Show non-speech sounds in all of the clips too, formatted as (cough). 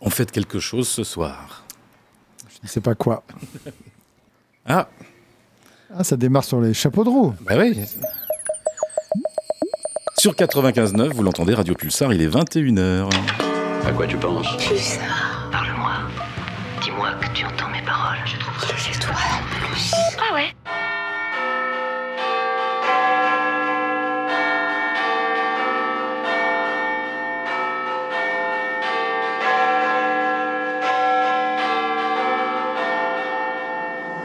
On fête quelque chose ce soir. Je ne sais pas quoi. (laughs) ah Ah, ça démarre sur les chapeaux de roue. Bah oui. Sur 95.9, vous l'entendez, Radio Pulsar, il est 21h. À quoi tu penses? Pulsar,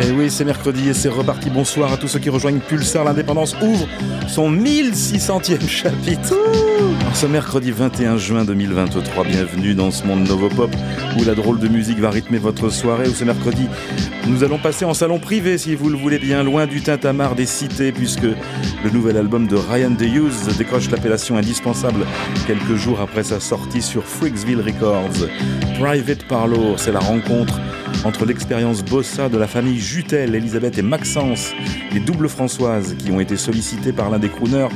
Et oui, c'est mercredi et c'est reparti. Bonsoir à tous ceux qui rejoignent Pulsar. L'indépendance ouvre son 1600e chapitre. En ce mercredi 21 juin 2023, bienvenue dans ce monde Novopop où la drôle de musique va rythmer votre soirée. Où ce mercredi, nous allons passer en salon privé si vous le voulez bien, loin du tintamarre des cités, puisque le nouvel album de Ryan DeHughes décroche l'appellation indispensable quelques jours après sa sortie sur Freaksville Records. Private Parlour, c'est la rencontre entre l'expérience bossa de la famille Jutel, Elisabeth et Maxence, les doubles Françoises qui ont été sollicitées par l'un des crooners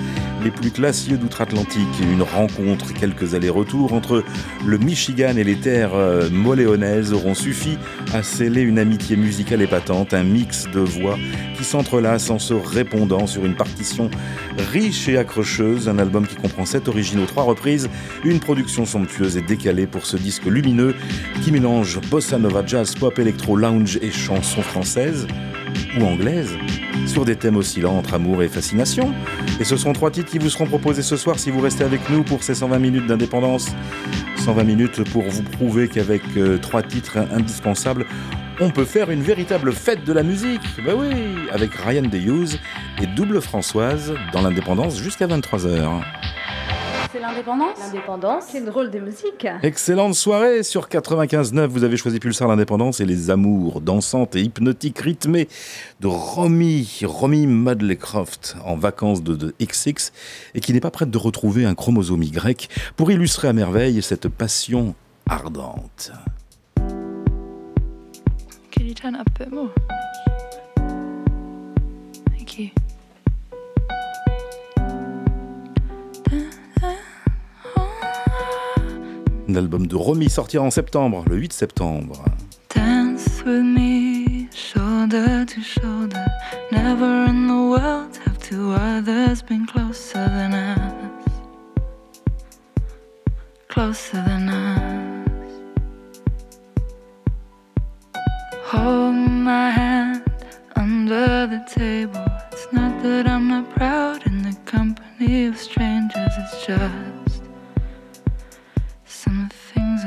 les plus classieux d'outre-Atlantique. Une rencontre, quelques allers-retours entre le Michigan et les terres euh, moléonaises auront suffi à sceller une amitié musicale épatante, un mix de voix qui s'entrelacent en se répondant sur une partition riche et accrocheuse, un album qui comprend sept originaux, trois reprises, une production somptueuse et décalée pour ce disque lumineux qui mélange bossa nova, jazz, pop, électro, lounge et chansons françaises ou anglaises sur des thèmes oscillants entre amour et fascination. Et ce sont trois titres qui vous seront proposés ce soir si vous restez avec nous pour ces 120 minutes d'indépendance. 120 minutes pour vous prouver qu'avec euh, trois titres indispensables, on peut faire une véritable fête de la musique. Ben oui, avec Ryan DeHughes et Double Françoise dans l'indépendance jusqu'à 23h. C'est l'indépendance L'indépendance C'est drôle de musique. Excellente soirée sur 95.9. Vous avez choisi Pulsar l'indépendance et les amours dansantes et hypnotiques rythmées de Romy, Romy Madleycroft en vacances de, de XX et qui n'est pas prête de retrouver un chromosome Y pour illustrer à merveille cette passion ardente. Can you turn it up a bit more? Un album de Romy sortira en septembre, le 8 septembre. Dance with me, shoulder to shoulder. Never in the world have two others been closer than us. Closer than us. Hold my hand under the table. It's not that I'm not proud in the company of strangers, it's just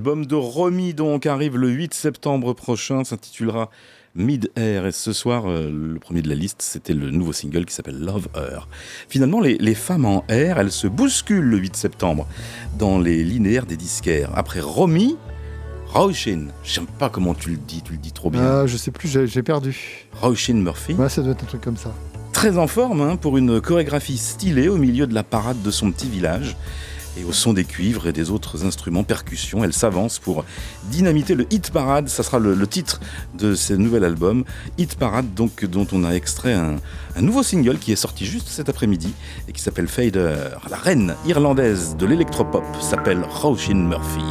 L'album de Romy donc arrive le 8 septembre prochain, s'intitulera Mid Air et ce soir euh, le premier de la liste c'était le nouveau single qui s'appelle Love Her. Finalement les, les femmes en air elles se bousculent le 8 septembre dans les linéaires des disquaires. Après Romy, Raushin, je sais pas comment tu le dis, tu le dis trop bien. Ah, je sais plus, j'ai j'ai perdu. Raushin Murphy. Ouais, ça doit être un truc comme ça. très en forme hein, pour une chorégraphie stylée au milieu de la parade de son petit village. Et au son des cuivres et des autres instruments percussions, elle s'avance pour dynamiter le hit parade. Ça sera le, titre de ce nouvel album, Hit Parade, donc dont on a extrait un, nouveau single qui est sorti juste cet après-midi et qui s'appelle Fader. La reine irlandaise de l'électropop s'appelle Roisin Murphy.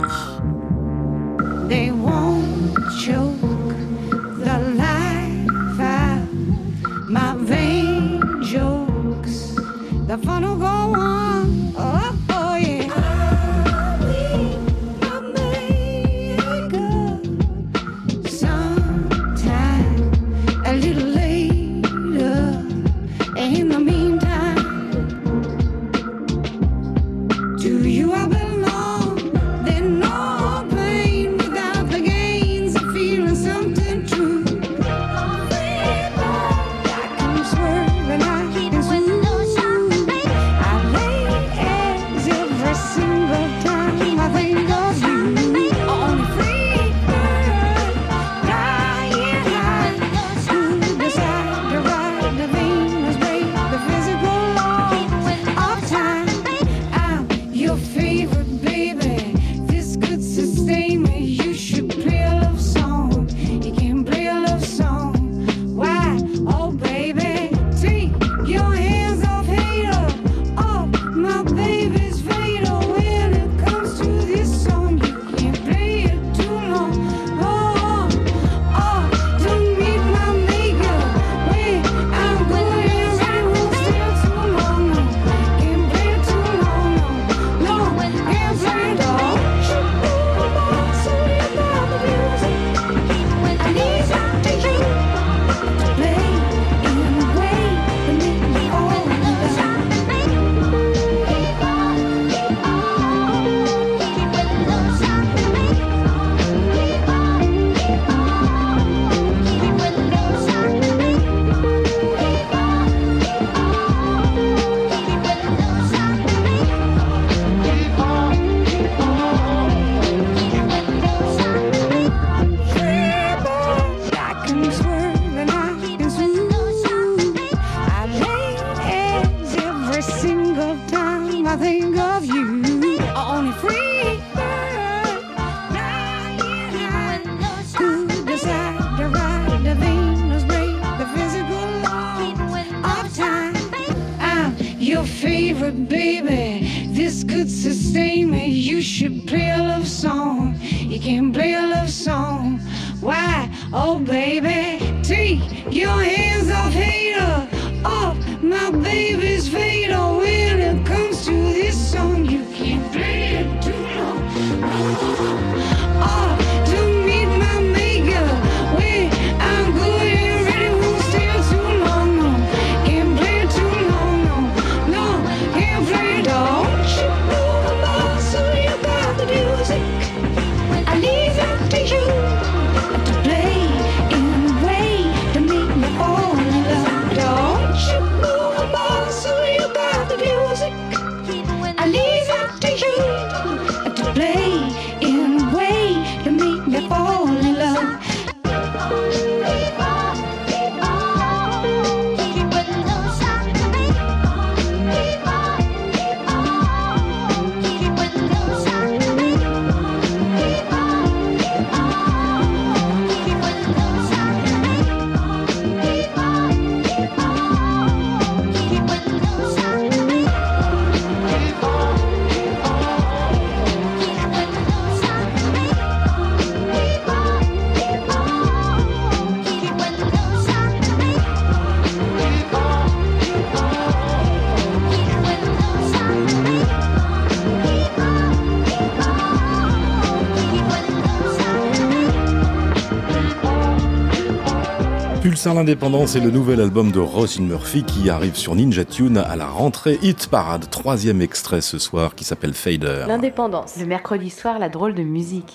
Pulsar l'indépendance est le nouvel album de Rosin Murphy qui arrive sur Ninja Tune à la rentrée Hit Parade. Troisième extrait ce soir qui s'appelle Fader. L'indépendance. Le mercredi soir, la drôle de musique.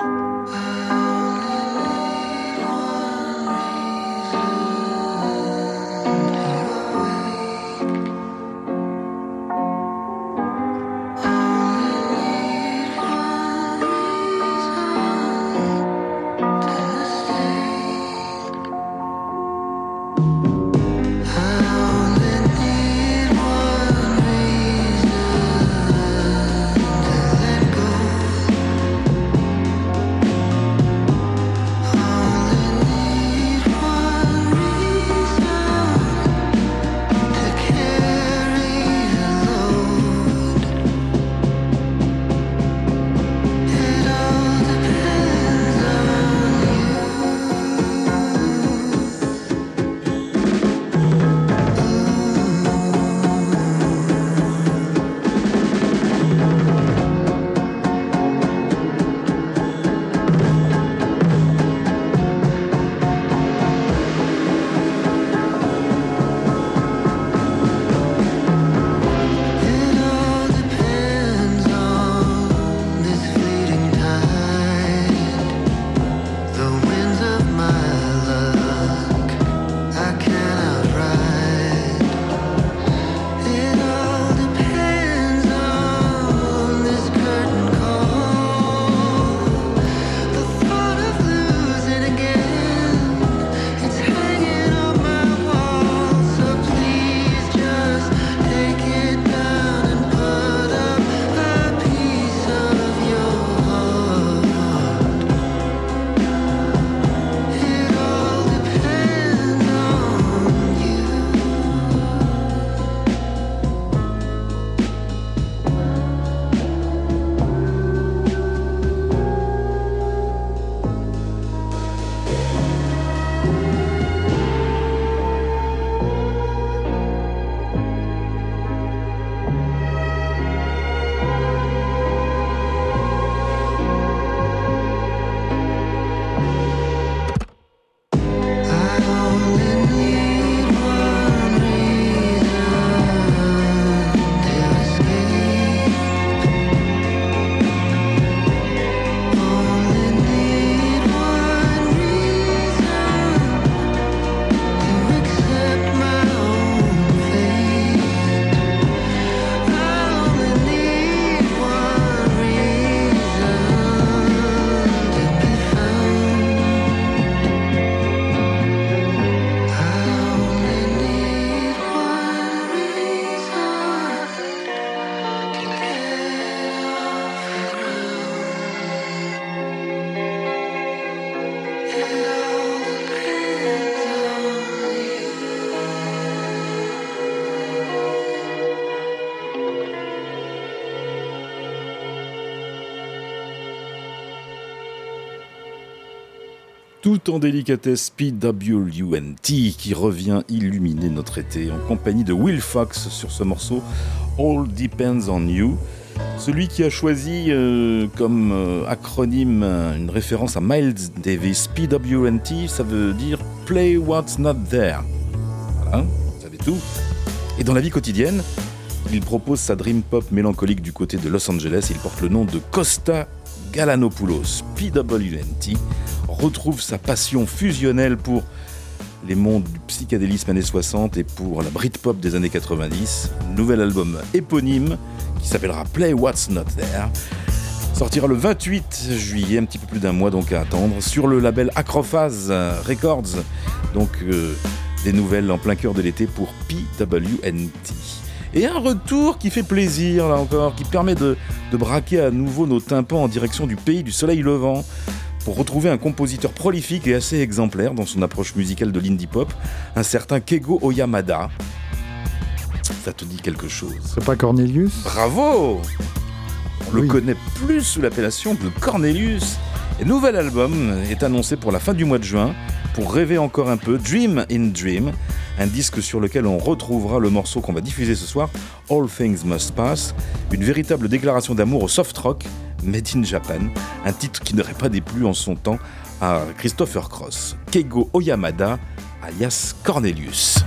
En délicatesse, PWNT qui revient illuminer notre été en compagnie de Will Fox sur ce morceau All Depends on You. Celui qui a choisi euh, comme euh, acronyme euh, une référence à Miles Davis, PWNT, ça veut dire Play What's Not There. Voilà, vous savez tout. Et dans la vie quotidienne, il propose sa dream pop mélancolique du côté de Los Angeles. Il porte le nom de Costa Galanopoulos, PWNT retrouve sa passion fusionnelle pour les mondes du psychédélisme années 60 et pour la Britpop des années 90. Nouvel album éponyme qui s'appellera Play What's Not There. Sortira le 28 juillet, un petit peu plus d'un mois donc à attendre, sur le label Acrophase Records. Donc euh, des nouvelles en plein cœur de l'été pour PWNT. Et un retour qui fait plaisir là encore, qui permet de, de braquer à nouveau nos tympans en direction du pays du soleil levant pour retrouver un compositeur prolifique et assez exemplaire dans son approche musicale de l'indie pop, un certain Kego Oyamada. Ça te dit quelque chose? C'est pas Cornelius? Bravo On le connaît plus sous l'appellation de Cornelius. Et nouvel album est annoncé pour la fin du mois de juin pour rêver encore un peu, Dream in Dream, un disque sur lequel on retrouvera le morceau qu'on va diffuser ce soir, All Things Must Pass, une véritable déclaration d'amour au soft rock, Made in Japan, un titre qui n'aurait pas déplu en son temps à Christopher Cross. Keigo Oyamada alias Cornelius.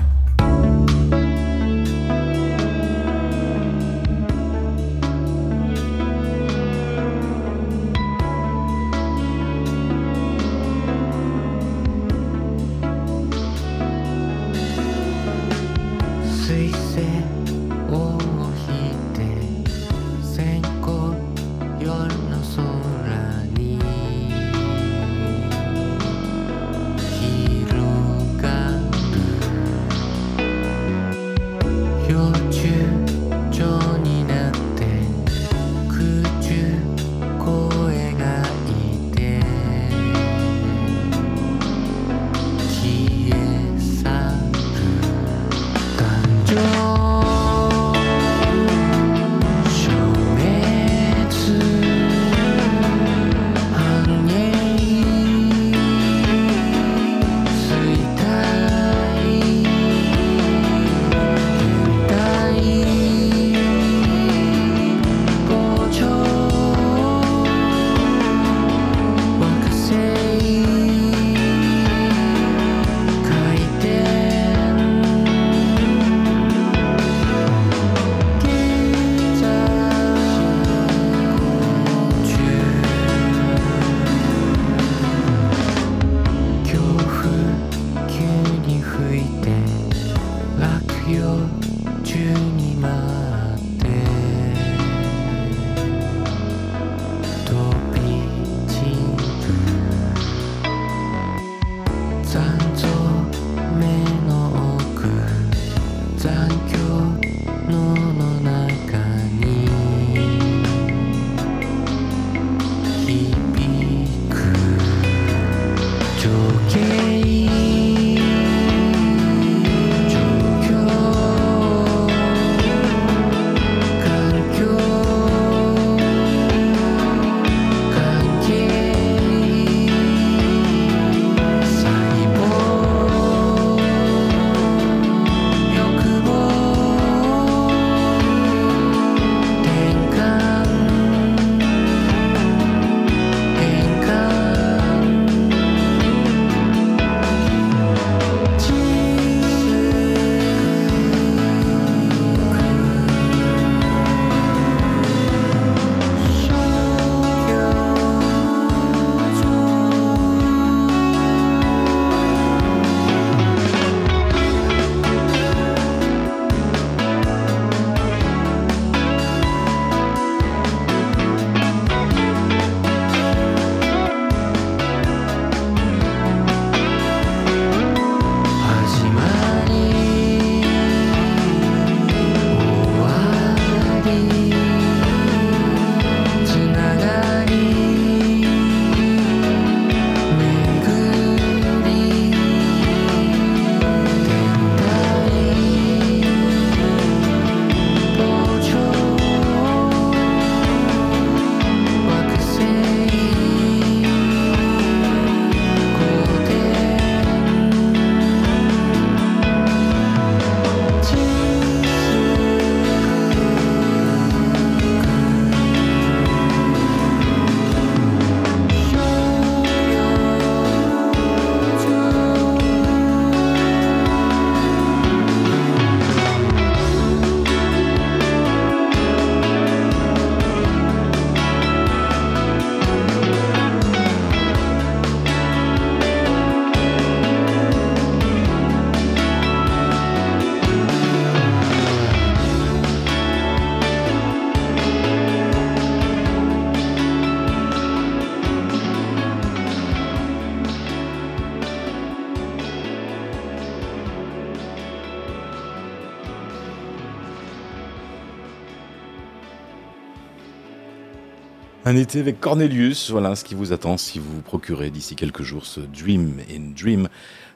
Un été avec Cornelius, voilà ce qui vous attend si vous vous procurez d'ici quelques jours ce Dream in Dream,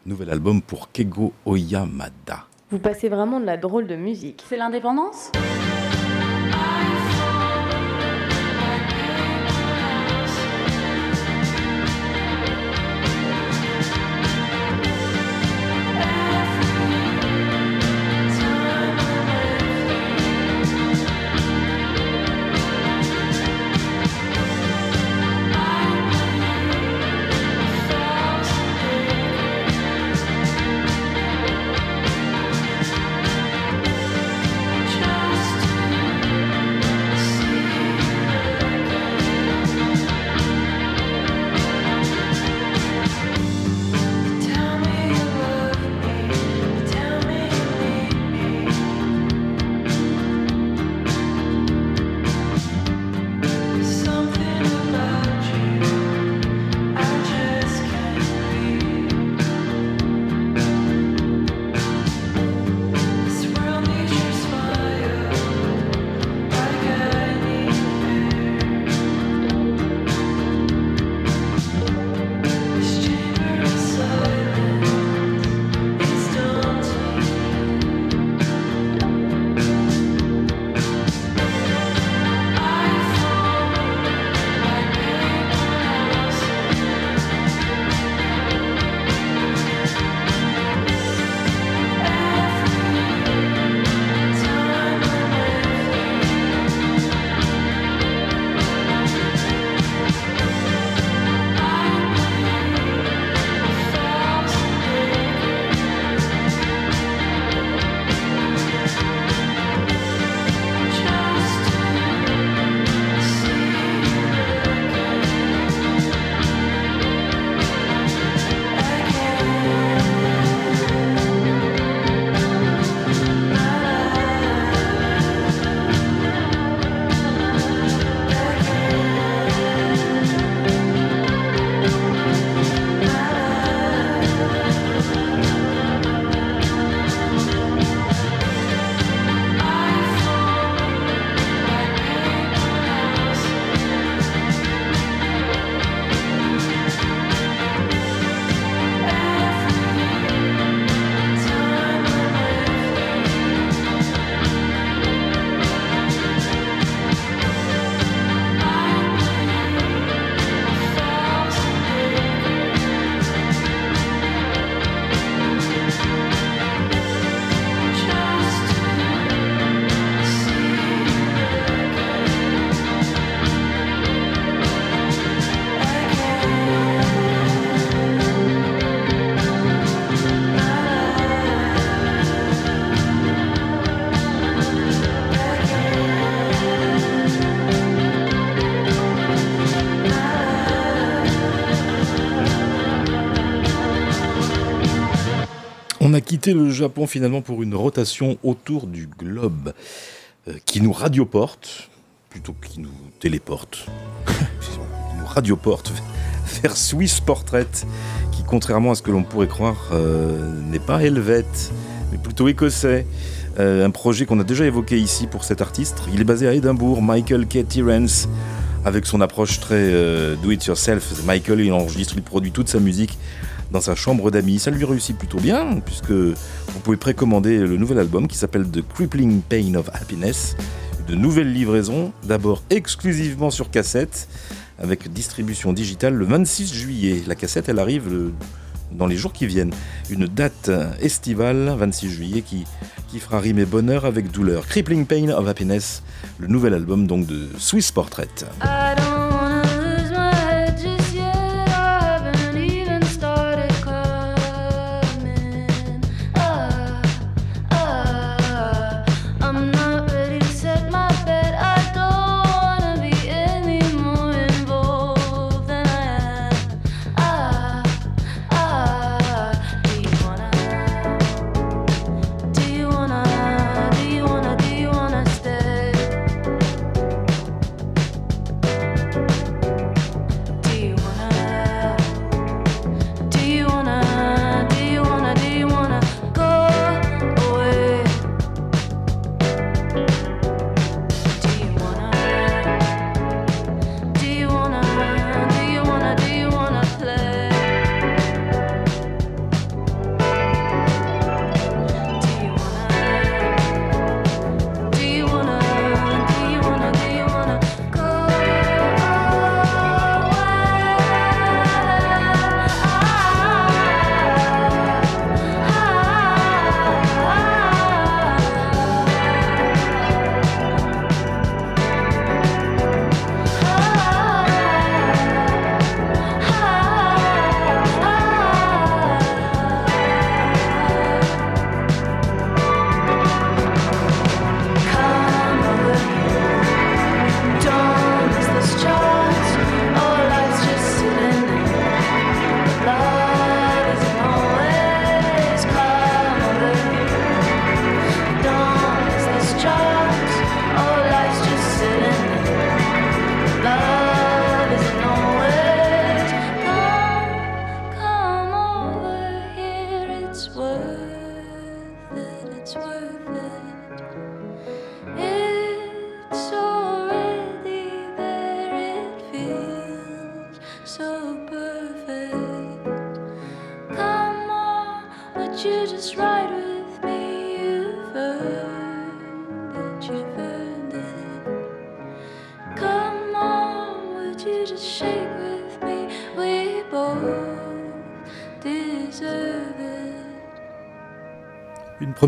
nouvel album pour Kego Oyamada. Vous passez vraiment de la drôle de musique. C'est l'indépendance? Quitter le Japon finalement pour une rotation autour du globe euh, qui nous radioporte, plutôt qu'il nous téléporte, (laughs) nous radioporte vers Swiss Portrait, qui contrairement à ce que l'on pourrait croire euh, n'est pas helvète, mais plutôt écossais. Euh, un projet qu'on a déjà évoqué ici pour cet artiste. Il est basé à Édimbourg, Michael K. Tyrens, avec son approche très do-it-yourself. Michael, il enregistre, il produit toute sa musique dans sa chambre d'amis. Ça lui réussit plutôt bien, puisque vous pouvez précommander le nouvel album qui s'appelle The Crippling Pain of Happiness. De nouvelles livraisons, d'abord exclusivement sur cassette, avec distribution digitale le 26 juillet. La cassette, elle arrive dans les jours qui viennent. Une date estivale, 26 juillet, qui, qui fera rimer bonheur avec douleur. Crippling Pain of Happiness, le nouvel album donc de Swiss Portrait.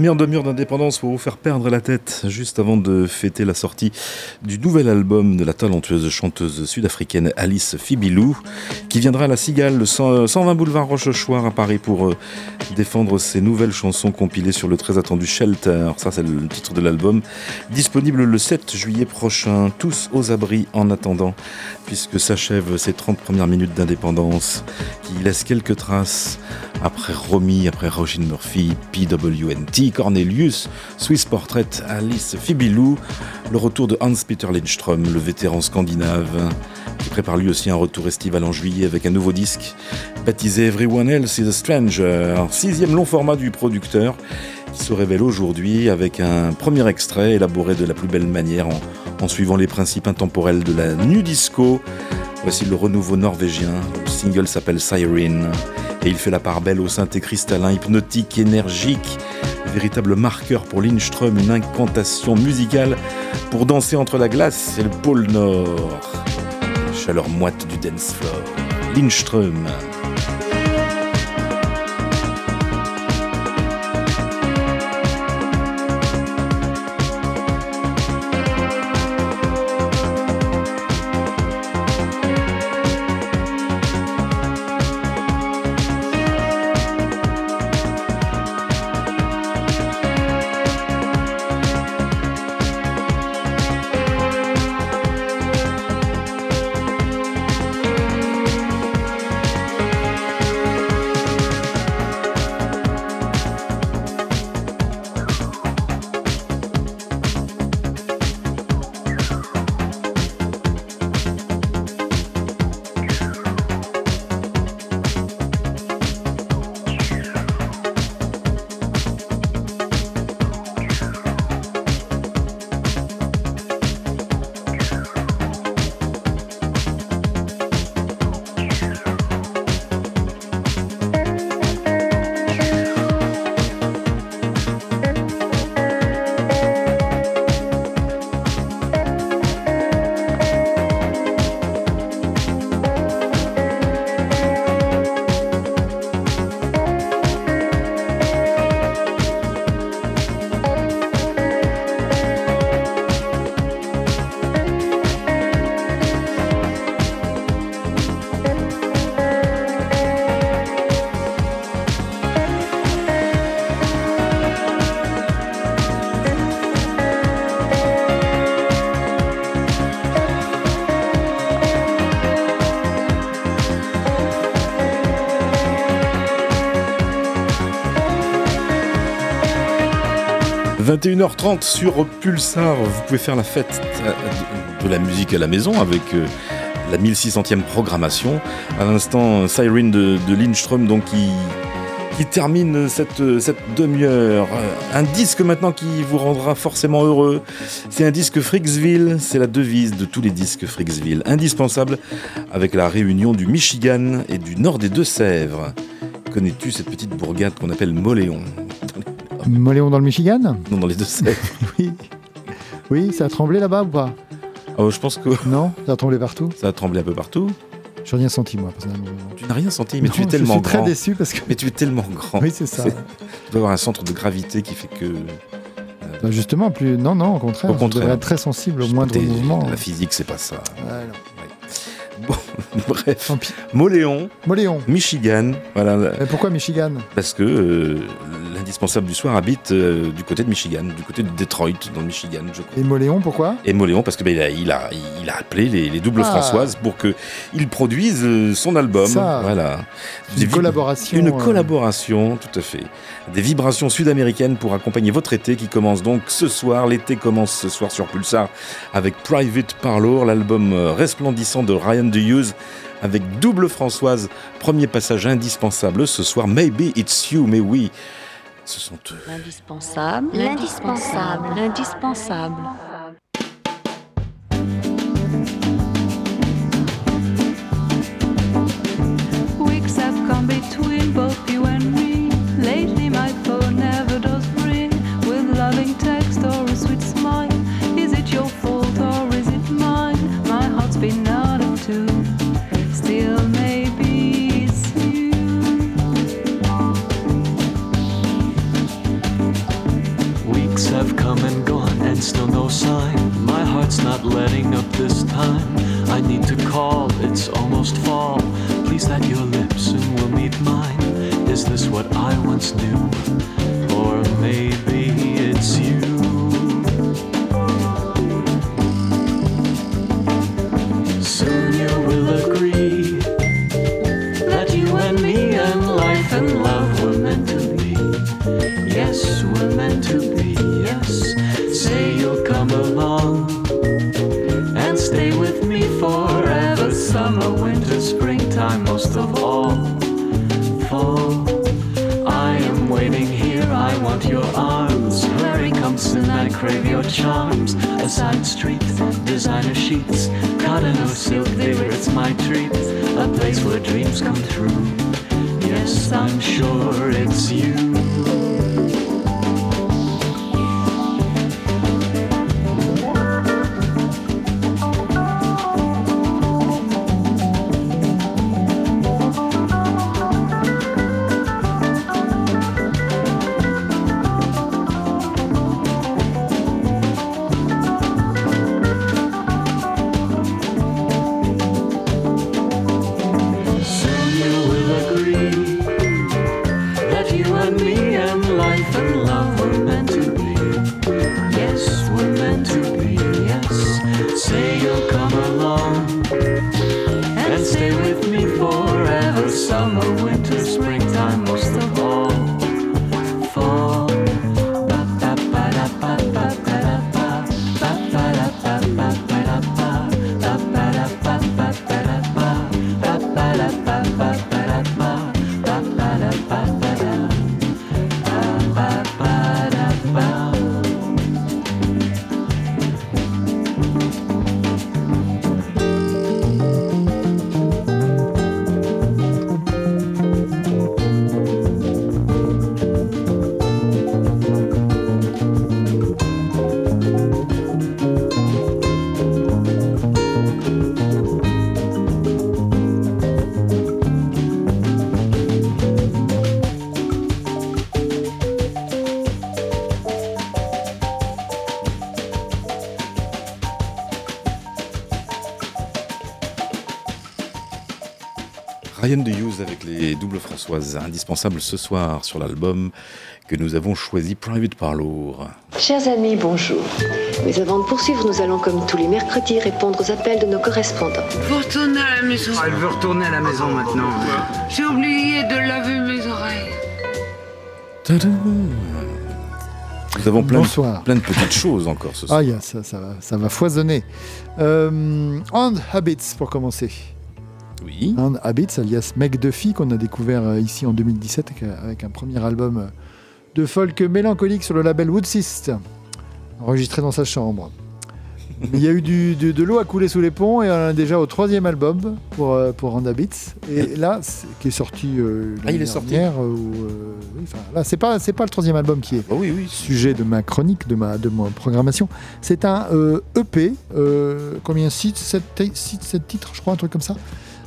Première demi-heure d'indépendance pour vous faire perdre la tête juste avant de fêter la sortie du nouvel album de la talentueuse chanteuse sud-africaine Alice Fibilou qui viendra à la Cigale, le 120 boulevard Rochechouart à Paris pour euh, défendre ses nouvelles chansons compilées sur le très attendu Shelter. Ça, c'est le titre de l'album. Disponible le 7 juillet prochain, tous aux abris en attendant, puisque s'achèvent ces 30 premières minutes d'indépendance qui laissent quelques traces après Romy, après Roger Murphy, PWNT, Cornelius, Swiss Portrait, Alice Fibilou, le retour de Hans-Peter Lindström, le vétéran scandinave, qui prépare lui aussi un retour estival en juillet avec un nouveau disque baptisé Everyone Else is a Stranger, sixième long format du producteur qui se révèle aujourd'hui avec un premier extrait élaboré de la plus belle manière en, suivant les principes intemporels de la nu disco. Voici le renouveau norvégien, le single s'appelle Siren. Et il fait la part belle au synthé cristallin, hypnotique, énergique, véritable marqueur pour Lindström, une incantation musicale pour danser entre la glace et le pôle Nord. Chaleur moite du dance floor. Lindström. 21h30 sur Pulsar, vous pouvez faire la fête de la musique à la maison avec euh, la 1600e programmation. À l'instant, Siren de, Lindström, donc qui, termine cette, demi-heure. Un disque maintenant qui vous rendra forcément heureux. C'est un disque Fricksville, c'est la devise de tous les disques Fricksville. Indispensable avec la réunion du Michigan et du nord des Deux-Sèvres. Connais-tu cette petite bourgade qu'on appelle Moléon? Moléon dans le Michigan Non, dans les Deux-Sèvres. (laughs) oui. Oui, ça a tremblé là-bas ou pas? Oh, je pense que. (laughs) Non, ça a tremblé partout. Ça a tremblé un peu partout. Je n'ai rien senti, moi, personnellement. Tu n'as rien senti, mais Non, tu es tellement Je suis grand. très déçu parce que. Mais tu es tellement grand. Oui, c'est ça. Tu dois avoir un centre de gravité qui fait que. Bah, justement, plus. Non, non, au contraire. Au contraire. devrais être très sensible au moindre mouvement. La physique, c'est pas ça. Non. Bon, (laughs) bref. Tant pis. Moléon, Moléon. Michigan, voilà. Mais pourquoi Michigan? Parce que euh, l'indispensable du soir habite euh, du côté de Michigan, du côté de Detroit, dans le Michigan, je crois. Et Moléon, pourquoi? Et Moléon, parce que ben, il, a, il, a, il a appelé les, les doubles Ah. Françoises pour qu'ils produisent euh, son album. Ça. Voilà. Une Des collaboration, Une collaboration, tout à fait. Des vibrations sud-américaines pour accompagner votre été qui commence donc ce soir. L'été commence ce soir sur Pulsar avec Private Parlour, l'album resplendissant de Ryan DeHughes avec double Françoise. Premier passage indispensable ce soir. Maybe it's you, mais oui, ce sont eux. L'indispensable, L'indispensable. l'indispensable. Still no sign. My heart's not letting up this time. I need to call, it's almost fall. Please let your lips soon will meet mine. Is this what I once knew? Or maybe it's you. Springtime, most of all, fall. I am waiting here. I want your arms. Hurry, come soon. I crave your charms. A side street, designer sheets, cotton or silk, dear, it's my treat. A place where dreams come true. Yes, I'm sure it's you. Stay with me forever. Summer, Ryan de Hughes avec les doubles Françoises, indispensable ce soir sur l'album que nous avons choisi Private Parlour. Chers amis, bonjour. Mais avant de poursuivre, nous allons comme tous les mercredis répondre aux appels de nos correspondants. Vous retournez à la maison. Elle veut retourner à la maison maintenant. J'ai oublié de laver mes oreilles. Tadam Nous avons plein. De, plein de petites choses encore ce soir. Ah, yeah, ça, ça, va, ça va foisonner. Euh, And Habits pour commencer. Oui. And Habits, alias Meg Duffy, qu'on a découvert euh, ici en 2017 avec, euh, avec un premier album euh, de folk mélancolique sur le label Woodsist, enregistré dans sa chambre. Il y a eu du, du- de l'eau à couler sous les ponts et on est déjà au troisième album pour, pour And Habits. Et là, qui est sorti euh, Ah, il est sorti. euh, ou, oui, là, c'est pas, c'est pas le troisième album qui est Ah oui, oui. sujet de ma chronique, de ma, de ma programmation. C'est un euh, EP, euh, combien 6, 7, titres, je crois, un truc comme ça.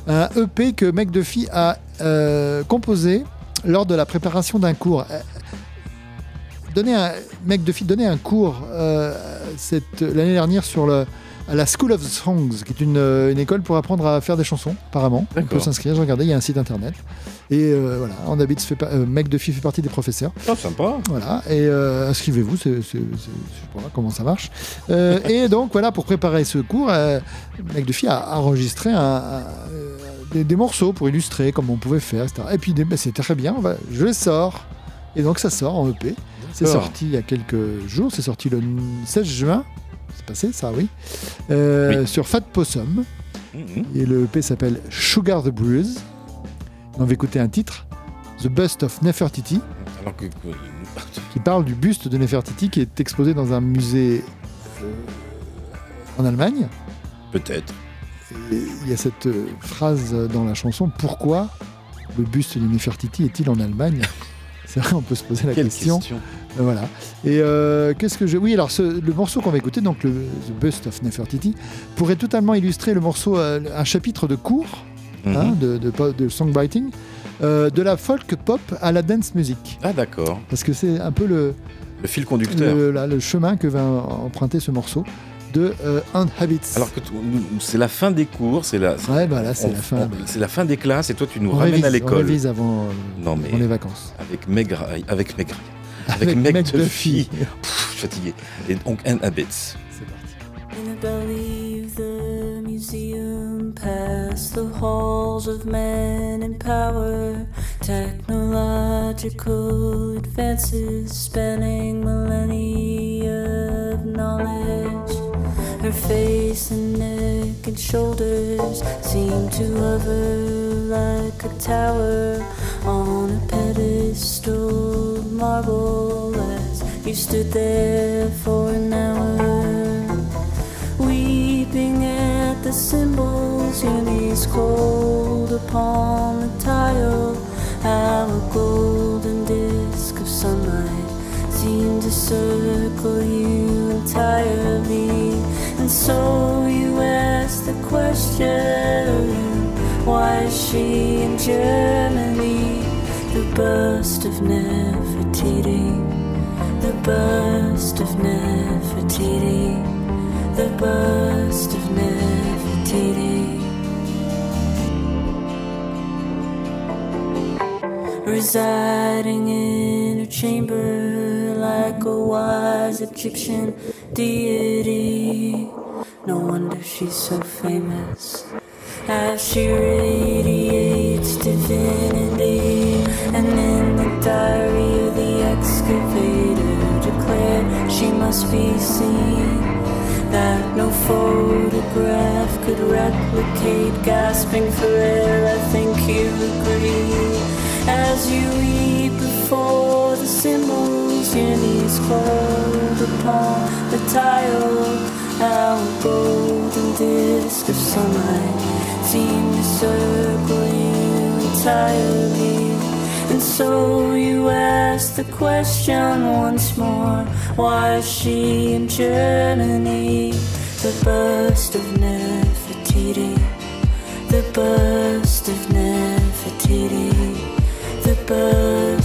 Un EP que Mec Duffy a euh, composé lors de la préparation d'un cours. Euh, Donner un, Mec Duffy donnait un cours euh, cette- l'année dernière sur le, à la School of Songs, qui est une, euh, une école pour apprendre à faire des chansons, apparemment. On peut s'inscrire, je regardais, il y a un site internet. Et euh, voilà, en habit, fait, euh, Mec Duffy fait partie des professeurs. Ah, sympa. Voilà, et euh, inscrivez-vous, je sais pas comment ça marche. Et donc voilà, pour préparer ce cours, euh, McDuffie a enregistré un- un- des, des morceaux pour illustrer comment on pouvait faire, etc. Et puis bah, c'est très bien, va- je les sors. Et donc ça sort en EP. C'est sorti il y a quelques jours, c'est sorti le 16 juin. C'est passé ça, oui. Euh, Sur Fat Possum. Mhm. Et le EP s'appelle Sugar the Bruise. On va écouter un titre, The Bust of Nefertiti Alors que. qui parle du buste de Nefertiti qui est exposé dans un musée euh, en Allemagne. Peut-être. Il y a cette euh, phrase dans la chanson Pourquoi le buste de Nefertiti est-il en Allemagne? (laughs) C'est vrai, on peut se poser la Quelle question. question. Euh, Voilà. Et euh, qu'est-ce que je. Oui, alors ce- le morceau qu'on va écouter, donc le The Bust of Nefertiti, pourrait totalement illustrer le morceau, euh, un chapitre de cours hein, Mhm. de, de, de songwriting, euh, de la folk pop à la dance music. Ah, d'accord. Parce que c'est un peu le, Le fil conducteur. le, là, le chemin que va emprunter ce morceau de euh, Habits. Alors que c'est la fin des cours, c'est la, c'est- Ouais, bah là, c'est on- la fin. on- c'est la fin des classes et toi tu nous on ramènes révise, à on l'école. révise avant, euh, Non mais avant les vacances. avec Meg, Ry- avec Meg, Ry- (laughs) avec, Avec. (laughs) Pff, je suis fatigué. Et donc Anne Habits. In a past the halls of men in power, technological advances spanning millennia of knowledge. Her face and neck and shoulders seem to hover like a tower on a pedestal of marble as you stood there for an hour weeping at the symbols your knees cold upon the tile how a golden disk of sunlight seemed to circle you entirely and so you asked the question why is she in Germany the bust of Nefertiti the bust of Nefertiti the bust of Nefertiti. Residing in her chamber like a wise Egyptian deity. No wonder she's so famous. As she radiates divinity, and in the diary of the excavator declared she must be seen that no photograph could replicate. Gasping for air, I think you agree. As you weep before the symbols, your knees cold upon the tile, Our golden disc of sunlight seemed to circle you entirely. And so you ask the question once more Why is she in Germany? The bust of Nefertiti The bust of Nefertiti The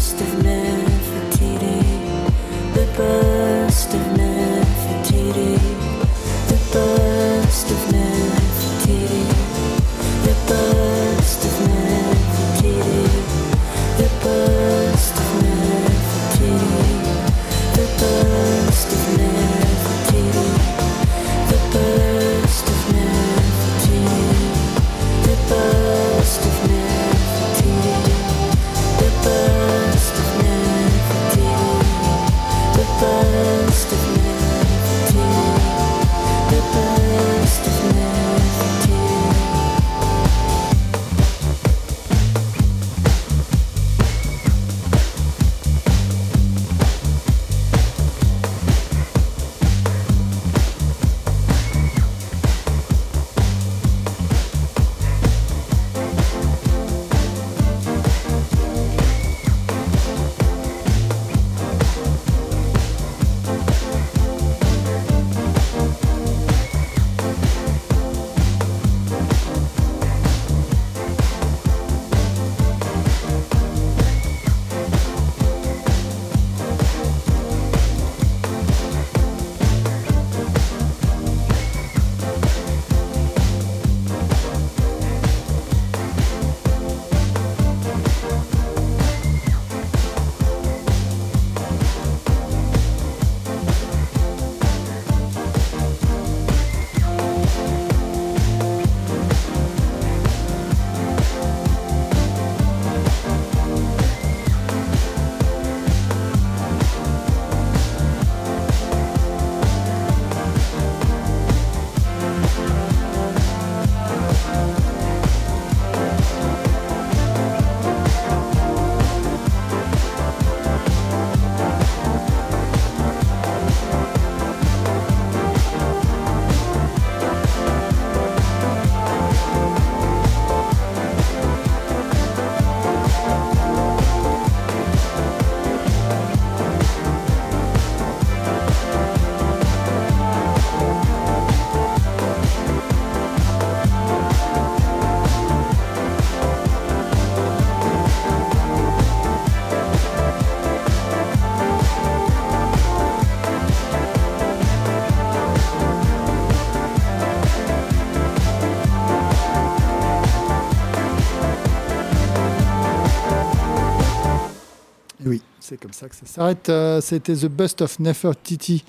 ça que ça s'arrête. Euh, C'était The Bust of Nefertiti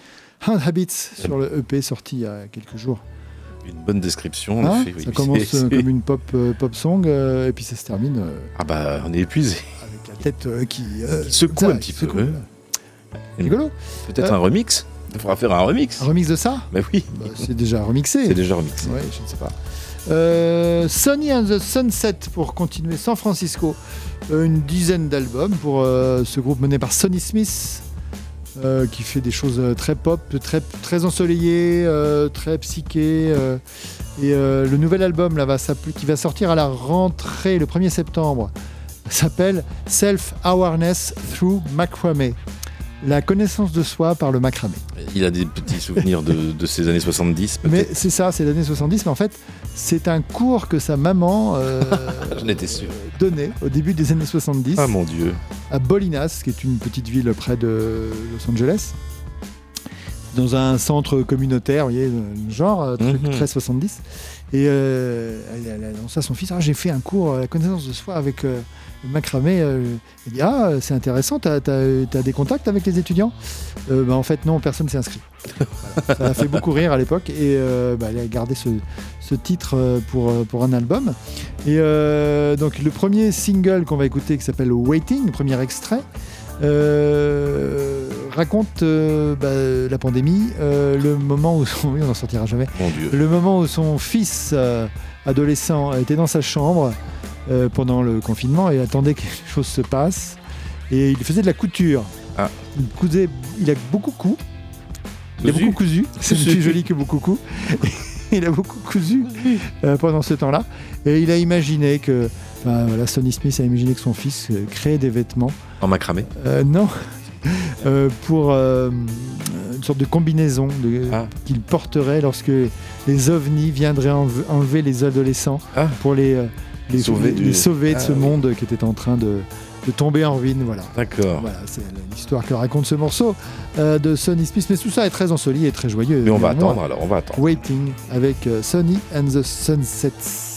Hand Habits sur le EP sorti il y a quelques jours. Une bonne description, en oui. ça commence euh, (laughs) comme une pop, euh, pop song et puis ça se termine Ah bah, on est épuisé. avec la tête qui euh, Secoue ça, un petit qui peu. secoue. hein. Rigolo. Peut-être un remix Il faudra faire un remix. Un remix de ça Bah oui, Bah, C'est déjà remixé. c'est déjà remixé. Ouais, je ne sais pas. Euh, Sonny and the Sunset pour continuer San Francisco. Euh, une dizaine d'albums pour euh, ce groupe mené par Sonny Smith. qui fait des choses très pop, très, très ensoleillées, très psyché. euh, et le nouvel album là, qui va sortir à la rentrée le 1er septembre s'appelle Self-Awareness Through Macramé. La connaissance de soi par le macramé. Il a des petits souvenirs de, de ces années 70, Mais c'est ça, c'est l'année 70, mais en fait, c'est un cours que sa maman euh, (laughs) sûr. donnait au début des années 70 Ah mon dieu. à Bolinas, qui est une petite ville près de Los Angeles, dans un centre communautaire, vous voyez, genre, truc Mhm. très 70. Et euh, elle, elle à son fils, ah, j'ai fait un cours à la connaissance de soi avec euh, macramé. euh. Il dit, ah, c'est intéressant, t'as as, des contacts avec les étudiants? Euh, bah, En fait, non, personne s'est inscrit. Ça a fait beaucoup rire à l'époque et euh, bah, elle a gardé ce, ce titre pour, pour un album. Et donc le premier single qu'on va écouter qui s'appelle Waiting, premier extrait, euh, raconte euh, bah, la pandémie, euh, le moment où son... (laughs) Oui, on n'en sortira jamais. Mon dieu. Le moment où son fils adolescent était dans sa chambre pendant le confinement et attendait que les choses se passent. Et il faisait de la couture. Ah. Il, cousait, il a beaucoup cou. Il a Cousu. beaucoup cousu. (laughs) C'est plus joli que beaucoup cou. (laughs) il a beaucoup cousu pendant ce temps-là. Et il a imaginé que. Enfin, voilà, Sonny Smith a imaginé que son fils euh, créait des vêtements. En macramé. Euh, non. (laughs) Euh, pour euh, une sorte de combinaison Ah. qu'il porterait lorsque les ovnis viendraient enlever les adolescents Ah. pour les, les, Sauver les- du- les sauver de Ah, ce oui. monde qui était en train de, de tomber en ruine. Voilà. D'accord. Voilà, c'est l'histoire que raconte ce morceau euh, de Sonny Smith. Mais tout ça est très ensoli et très joyeux. Mais on va attendre alors, on va attendre. Waiting avec euh, Sonny and the Sunsets.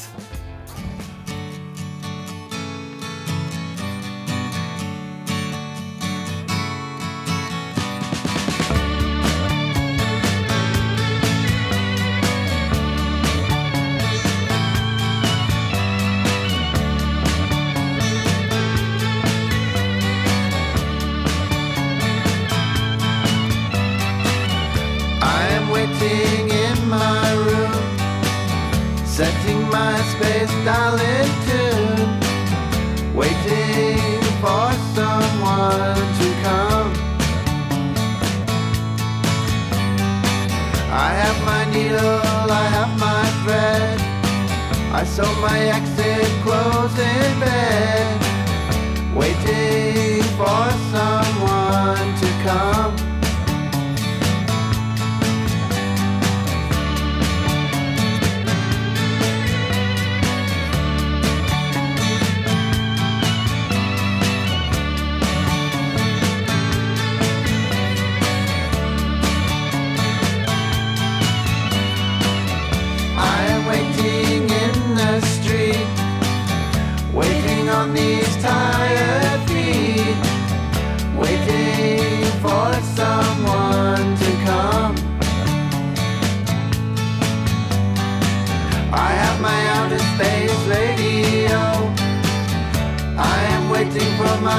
I sew my exit clothes in bed,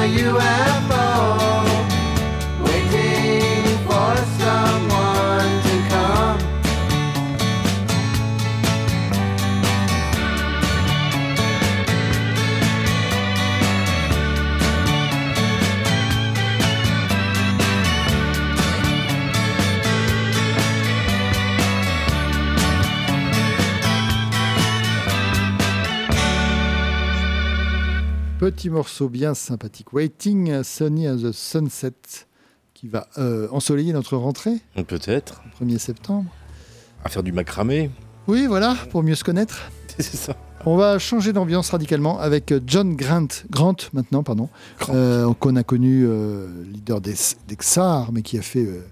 for my Petit morceau bien sympathique. Waiting, Sunny and the Sunset, qui va euh, ensoleiller notre rentrée, Peut-être. le 1er septembre. À faire du macramé. Oui, voilà, pour mieux se connaître. (laughs) C'est ça. On va changer d'ambiance radicalement avec euh, John Grant, Grant maintenant, pardon, euh, qu'on a connu euh, leader des, des Xar, mais qui a fait euh,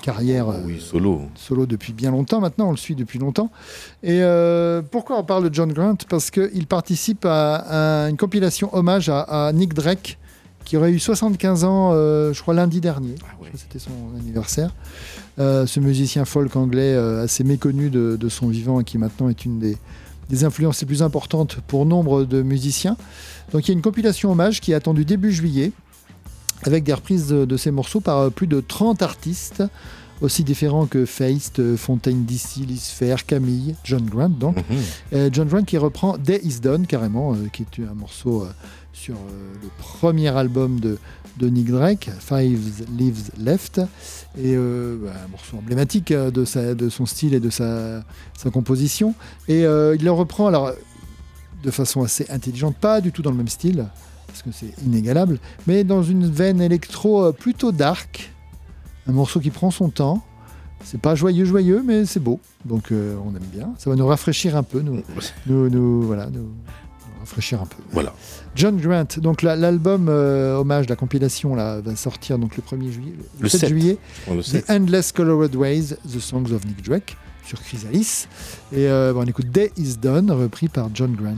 carrière Oui, solo. solo depuis bien longtemps maintenant, on le suit depuis longtemps. Et euh, pourquoi on parle de John Grant? Parce qu'il participe à, à une compilation hommage à, à Nick Drake, qui aurait eu 75 ans, euh, je crois, lundi dernier. Ah C'était son anniversaire. Euh, ce musicien folk anglais euh, assez méconnu de, de son vivant et qui maintenant est une des, des influences les plus importantes pour nombre de musiciens. Donc il y a une compilation hommage qui est attendue début juillet avec des reprises de, ces morceaux par euh, plus de 30 artistes aussi différents que Feist, euh, Fontaine DC, Liz Phair, Camille, John Grant donc. Mhm. Euh, John Grant qui reprend Day Is Done carrément, qui est un morceau sur le premier album de, de Nick Drake, Five Leaves Left, et euh, bah, un morceau emblématique de, sa, de son style et de sa, sa composition. Et euh, il le reprend alors de façon assez intelligente, pas du tout dans le même style, parce que c'est inégalable, mais dans une veine électro euh, plutôt dark, un morceau qui prend son temps. C'est pas joyeux, joyeux, mais c'est beau. Donc euh, on aime bien. Ça va nous rafraîchir un peu, nous, nous, nous- voilà, nous, rafraîchir un peu. Voilà. John Grant. Donc la- l'album euh, hommage, la compilation là, va sortir donc le 1er juillet, le, Le 7, 7. juillet. Oh, le The 7. Endless Colored Ways, The Songs of Nick Drake sur Chrysalis. Et euh, bon, on écoute Day Is Done, repris par John Grant.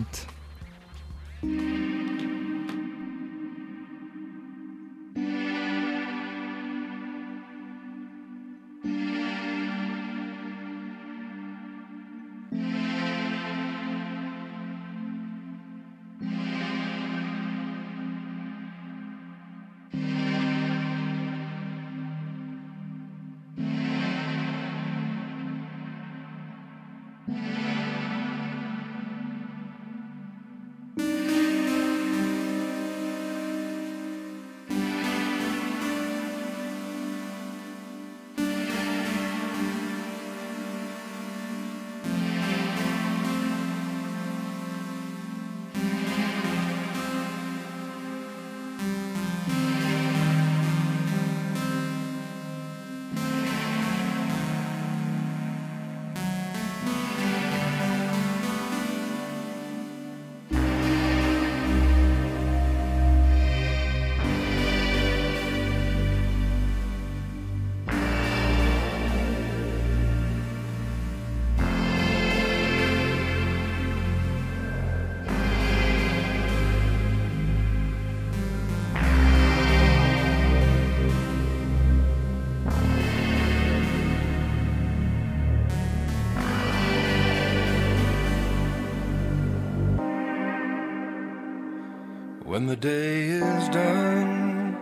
When the day is done,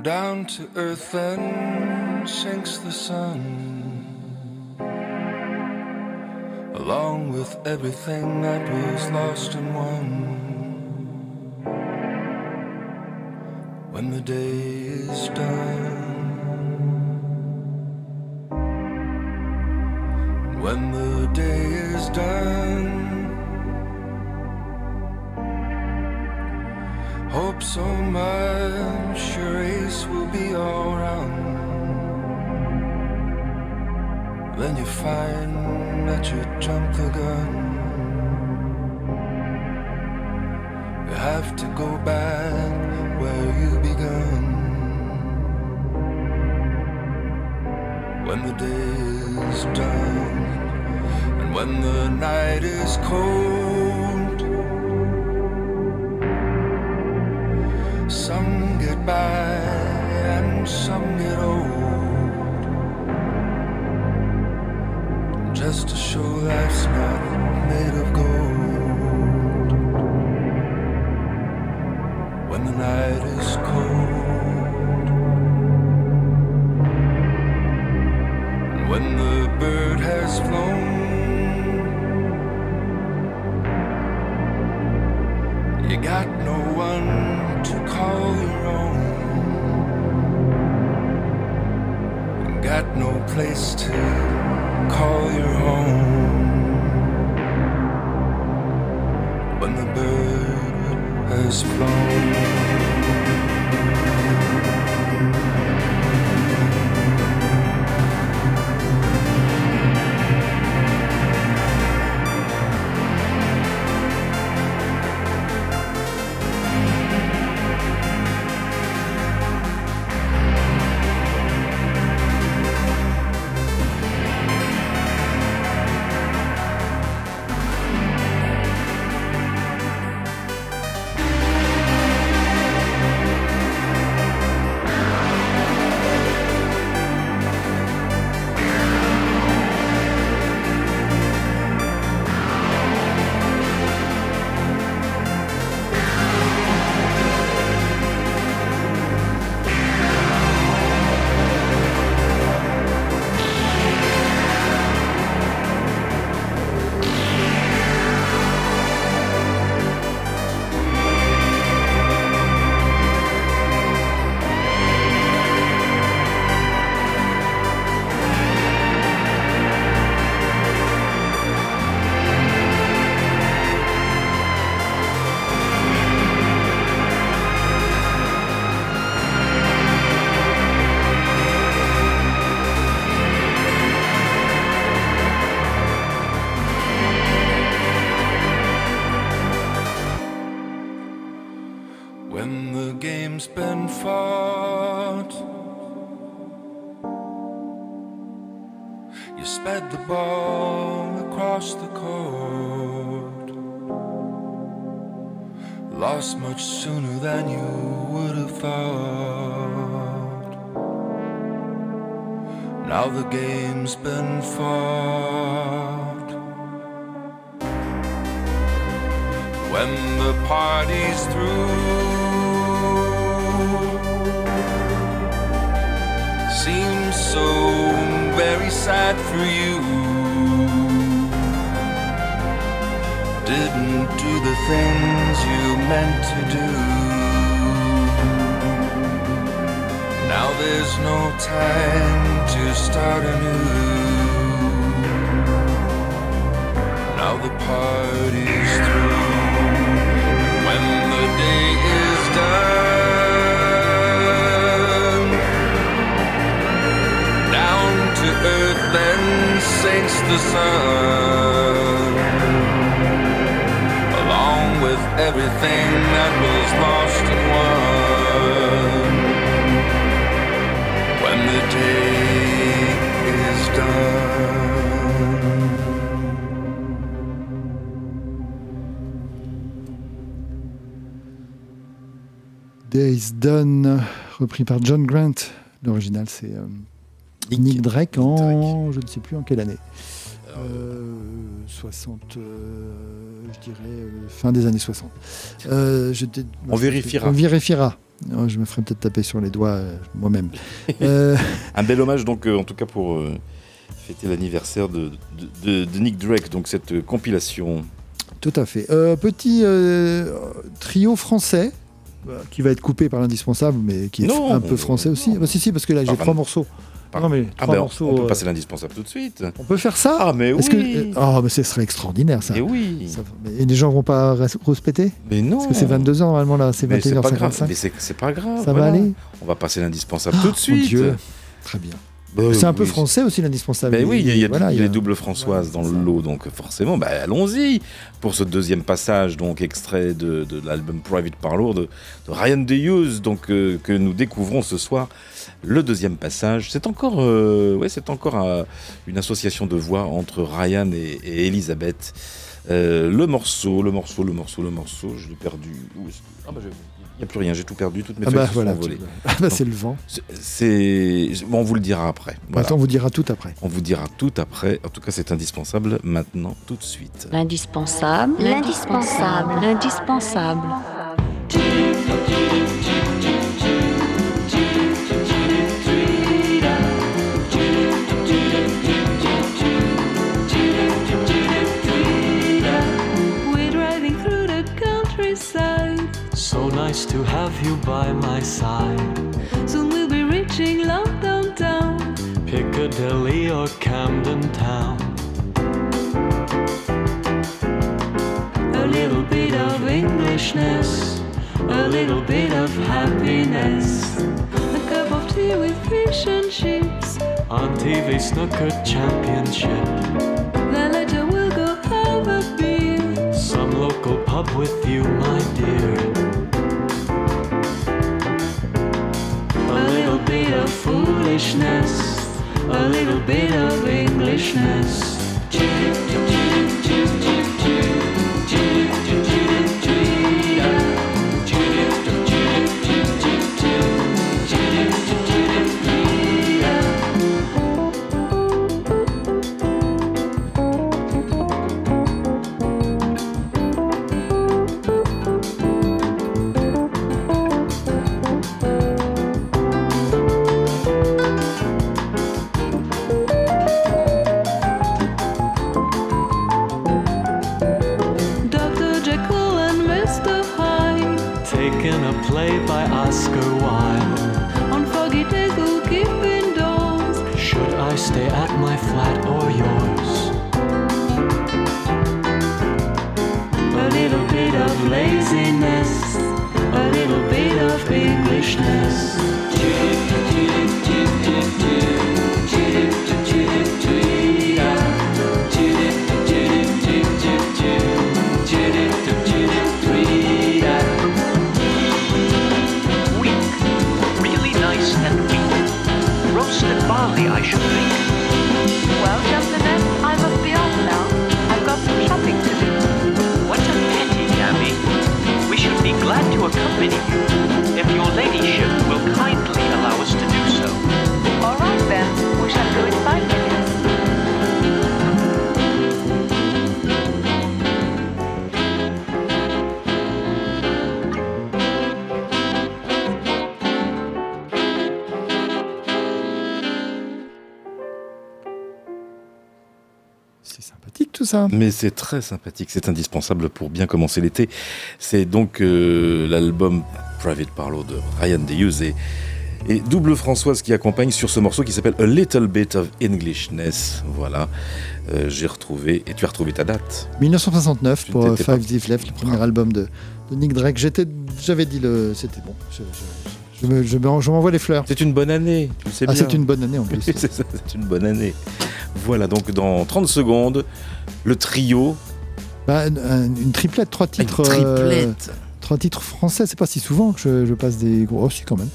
down to earth then sinks the sun, along with everything that was lost and won. When the day is done, so much your race will be all round. Then you find that you jumped the gun. You have to go back where you begun. When the day is done, and when the night is cold. Done, repris par John Grant. L'original, c'est euh, Nick Drake en. Je ne sais plus en quelle année. Euh, 60, euh, je dirais euh, fin des années 60. Euh, je t'ai- On vérifiera. On vérifiera. Oh, je me ferai peut-être taper sur les doigts euh, moi-même. (laughs) Euh, Un bel hommage donc euh, en tout cas pour euh, fêter l'anniversaire de, de- de- de Nick Drake, donc cette euh, compilation. Tout à fait. Euh, petit euh, trio français euh, qui va être coupé par l'indispensable, mais qui est Non, un peu français aussi. Bah, si, si, parce que là j'ai Enfin, trois morceaux. Non, mais Ah trois morceaux. on peut euh, passer l'indispensable tout de suite. On peut faire ça Ah mais oui. que oh, mais ce serait extraordinaire ça. Et oui. Ça- Et les gens vont pas res- rouspéter Mais non. Parce que c'est 22 ans normalement là, c'est Mais c'est pas grave. 21h55. Mais c'est pas grave. Ça va aller? On va passer l'indispensable Oh, tout de mon suite. Dieu. Très bien. Bah, c'est un peu français aussi l'indispensable. Ben oui, il y a, Voilà, il y a les doubles Françoises dans le lot, donc forcément, ben allons-y pour ce deuxième passage, donc extrait de, de l'album Private Parlour de, de Ryan DeHughes, donc euh, que nous découvrons ce soir. Le deuxième passage, c'est encore, euh, ouais, c'est encore euh, une association de voix entre Ryan et, et Elisabeth. Euh, le morceau, le morceau, le morceau, le morceau, je l'ai perdu. Où est-ce que- Ah bah, je- n'y a plus rien, j'ai tout perdu, toutes mes Ah feuilles bah, voilà, sont envolées. tu- (laughs) Ah bah, c'est le vent. C'est- C'est, bon, on vous le dira après. Voilà. Attends, on vous dira tout après. On vous dira tout après. En tout cas, c'est indispensable maintenant, tout de suite. L'indispensable. L'indispensable. L'indispensable. You by my side. Soon we'll be reaching London town. Piccadilly or Camden Town. A little bit of Englishness, a little bit of happiness. A cup of tea with fish and chips. On TV Snooker Championship. Then later we'll go have a beer. Some local pub with you, my dear. Foolishness, a little bit of Englishness. Dr. ça. Mais c'est très sympathique, c'est indispensable pour bien commencer l'été. C'est donc euh, l'album Private Parlo de Ryan Deyus et, et Double Françoise qui accompagne sur ce morceau qui s'appelle A Little Bit of Englishness. Voilà, Euh, j'ai retrouvé, et tu as retrouvé ta date 1969 Tu pour Five pas- Left, le premier album de, de Nick Drake. J'avais dit le, c'était bon. Je, je- je me- je me- je m'envoie les fleurs. C'est une bonne année, tu le sais Ah, bien. c'est une bonne année en (laughs) plus. C'est une bonne année. Voilà, donc dans 30 secondes, le trio. Bah, une, une- une triplette, trois titres. triplette. euh, trois titres français. C'est pas si souvent que je, je passe des gros. Oh, si, quand même.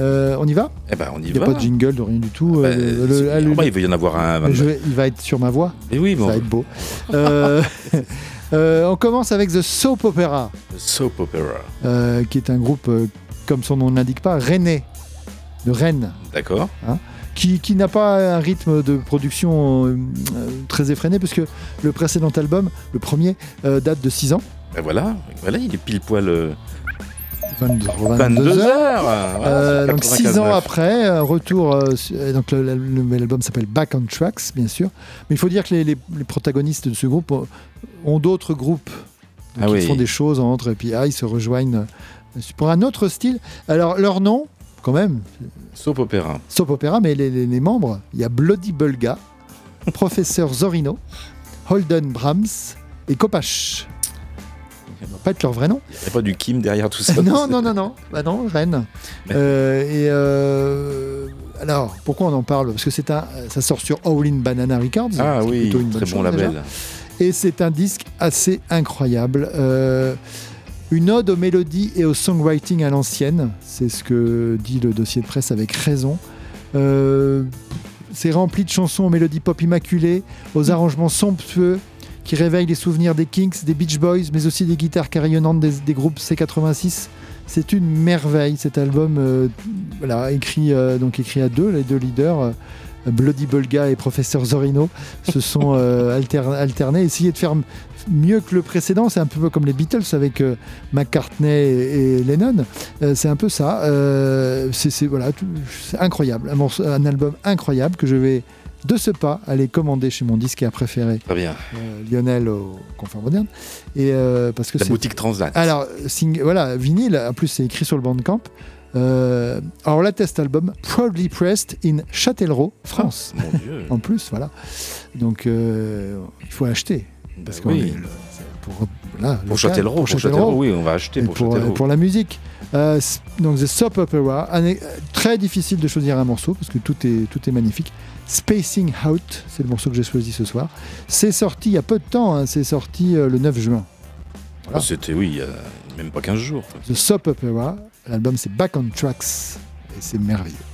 Euh, on y va? Eh ben, on y Il n'y a va. pas de jingle, de rien du tout. Bah, Euh, le- c'est- le- ah, le- bah, il va y en avoir un. Je il va être sur ma voix. Et oui, Ça bon, va être beau. (laughs) On commence avec The Soap Opera, le soap opera. qui est un groupe, comme son nom ne l'indique pas, rennais, de Rennes, D'accord qui, qui n'a pas un rythme de production euh, euh, très effréné, parce que le précédent album, le premier, euh, date de 6 ans. Ben voilà, voilà, il est pile poil. euh, 22, 22 heures. heures. Euh, donc 6 ans 95,9. après, retour. euh, donc le- s'appelle Back on Tracks, bien sûr. Mais il faut dire que les, les- les protagonistes de ce groupe ont, d'autres groupes donc Ah oui. font des choses entre et puis ah, ils se rejoignent pour un autre style. Alors leur nom, quand même, Soap opéra. soap opéra, mais les, les- les membres, il y a Bloody Bulga, (laughs) Professeur Zorino, Holden Brahms et. Ça doit pas être leur vrai nom. Il n'y a pas du Kim derrière tout ça. (laughs) non, non, non, non, bah non, Rennes. Euh, et euh, alors, pourquoi on en parle? Parce que c'est un, ça sort sur All In Banana Records. Ah oui, plutôt une bonne très bon chose, déjà. label. Et c'est un disque assez incroyable. Euh, une ode aux mélodies et au songwriting à l'ancienne. C'est ce que dit le dossier de presse avec raison. Euh, c'est rempli de chansons aux mélodies pop immaculées, aux arrangements somptueux qui réveillent les souvenirs des Kings, des Beach Boys, mais aussi des guitares carillonnantes des, des groupes C86. C'est une merveille cet album, euh, écrit, euh, donc écrit à deux, les deux leaders. Bloody Bulga et Professeur Zorino se sont (laughs) euh, alter- alternés, essayer de faire mieux que le précédent. C'est un peu comme les Beatles avec euh, McCartney et, et Lennon. Euh, c'est un peu ça. Euh, c'est voilà, incroyable, un, morceau- un album incroyable que je vais de ce pas aller commander chez mon disquaire préféré, Très bien. Lionel au Confort Moderne. Et parce que La boutique Transat. alors, voilà, vinyle, en plus c'est écrit sur le Bandcamp. Euh, alors là, test album, Proudly Pressed in Châtellerault, France. Mon Dieu. en plus, voilà. Donc, euh, il faut acheter. Parce qu'on oui. est pour, voilà, Pour Châtellerault, pour Châtellerault, oui, on va acheter et pour, pour, Châtellerault. pour la musique. Euh, donc, The Soap Opera, un- euh, très difficile de choisir un morceau parce que tout est, tout est magnifique. Spacing Out, c'est le morceau que j'ai choisi ce soir. C'est sorti il y a peu de temps, hein, c'est sorti euh, le 9 juin. Ah, C'était, oui, il y a même pas 15 jours. The Soap Opera. L'album c'est Back on Tracks et c'est merveilleux.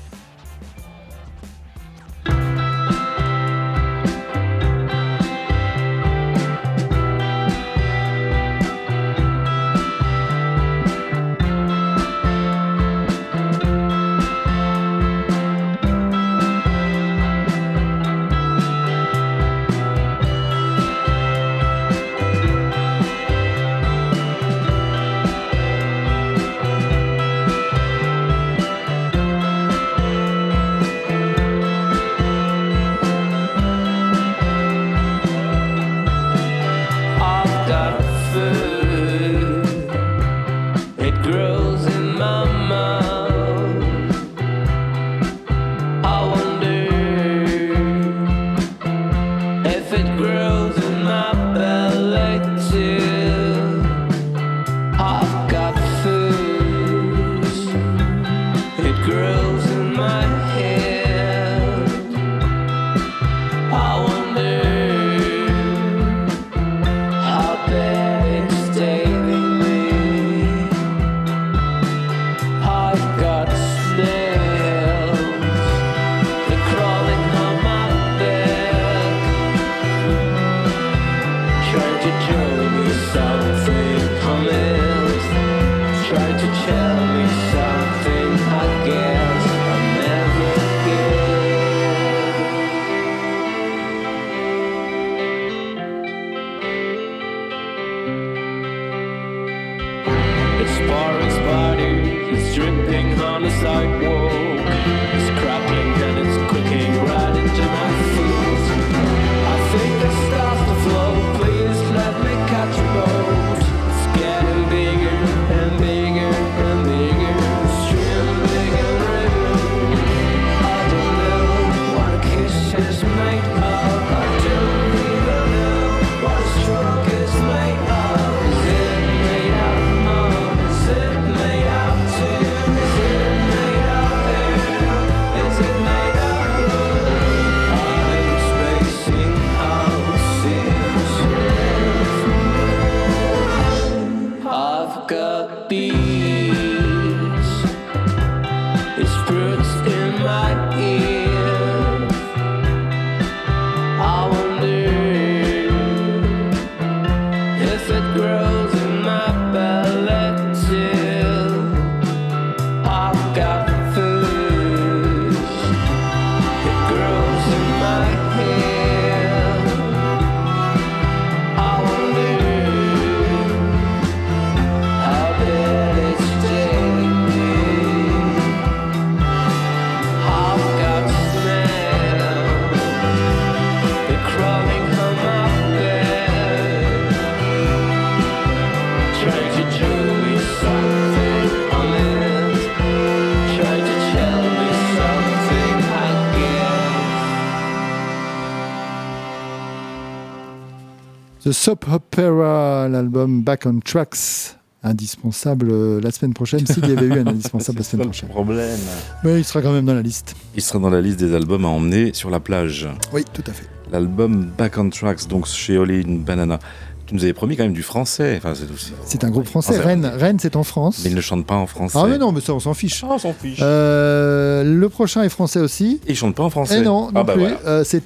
Soap Opera, l'album Back on Tracks. Indispensable euh, la semaine prochaine, s'il y avait eu un (laughs) indispensable la semaine prochaine. problème. Mais il sera quand même dans la liste. Il sera dans la liste des albums à emmener sur la plage. Oui, tout à fait. L'album Back on Tracks, donc chez Oli Banana. Tu nous avais promis quand même du français. Enfin, c'est, C'est un groupe français. Français, Rennes, Rennes c'est en France. Mais ils ne chantent pas en français. Ah mais non, mais ça on s'en fiche. Ah, on s'en fiche. Euh, le prochain est français aussi. Et ils chantent pas en français. Et non, non ah, bah plus. voilà. Euh, c'est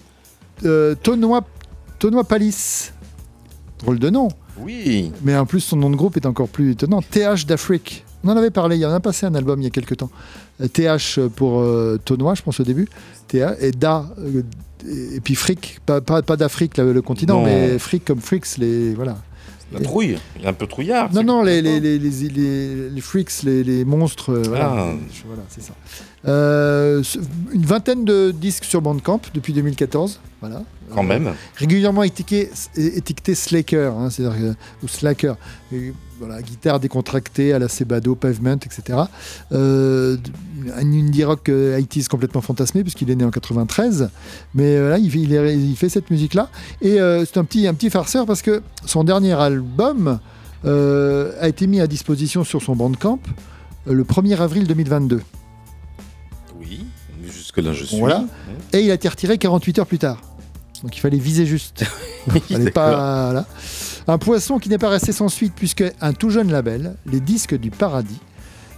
euh, Tonois Palis. Drôle de nom. Oui. Mais en plus, son nom de groupe est encore plus étonnant. TH d'Afrique. On en avait parlé, il y en a passé un album il y a quelques temps. Euh, TH pour euh, Tonois, je pense au début. TH, et Da. euh, et puis Fric. Pas, pas, pas d'Afrique, le, le continent, Non. mais Fric comme Fricks, les. Voilà. La trouille. Il est un peu trouillard. Non, non, les, les, les, les, les- les freaks, les, monstres, euh, voilà, Ah. Voilà, c'est ça. Euh, une vingtaine de disques sur Bandcamp depuis 2014, voilà. Quand même. Régulièrement étiqueté, étiqueté Slacker, hein, c'est-à-dire ou Slacker. Et voilà, guitare décontractée à la Sebado, Pavement, etc. Euh, un indie rock euh, 80s complètement fantasmé puisqu'il est né en 93, mais euh, là il, fait- il est- il fait cette musique-là et euh, c'est un petit un petit farceur parce que son dernier album a été mis à disposition sur son Bandcamp le 1er avril 2022. Oui. Jusque-là, je suis. Voilà. Et il a été retiré 48 heures plus tard. Donc il fallait viser juste. (laughs) Il fallait pas. Un poisson qui n'est pas resté sans suite, puisque un tout jeune label, les Disques du Paradis,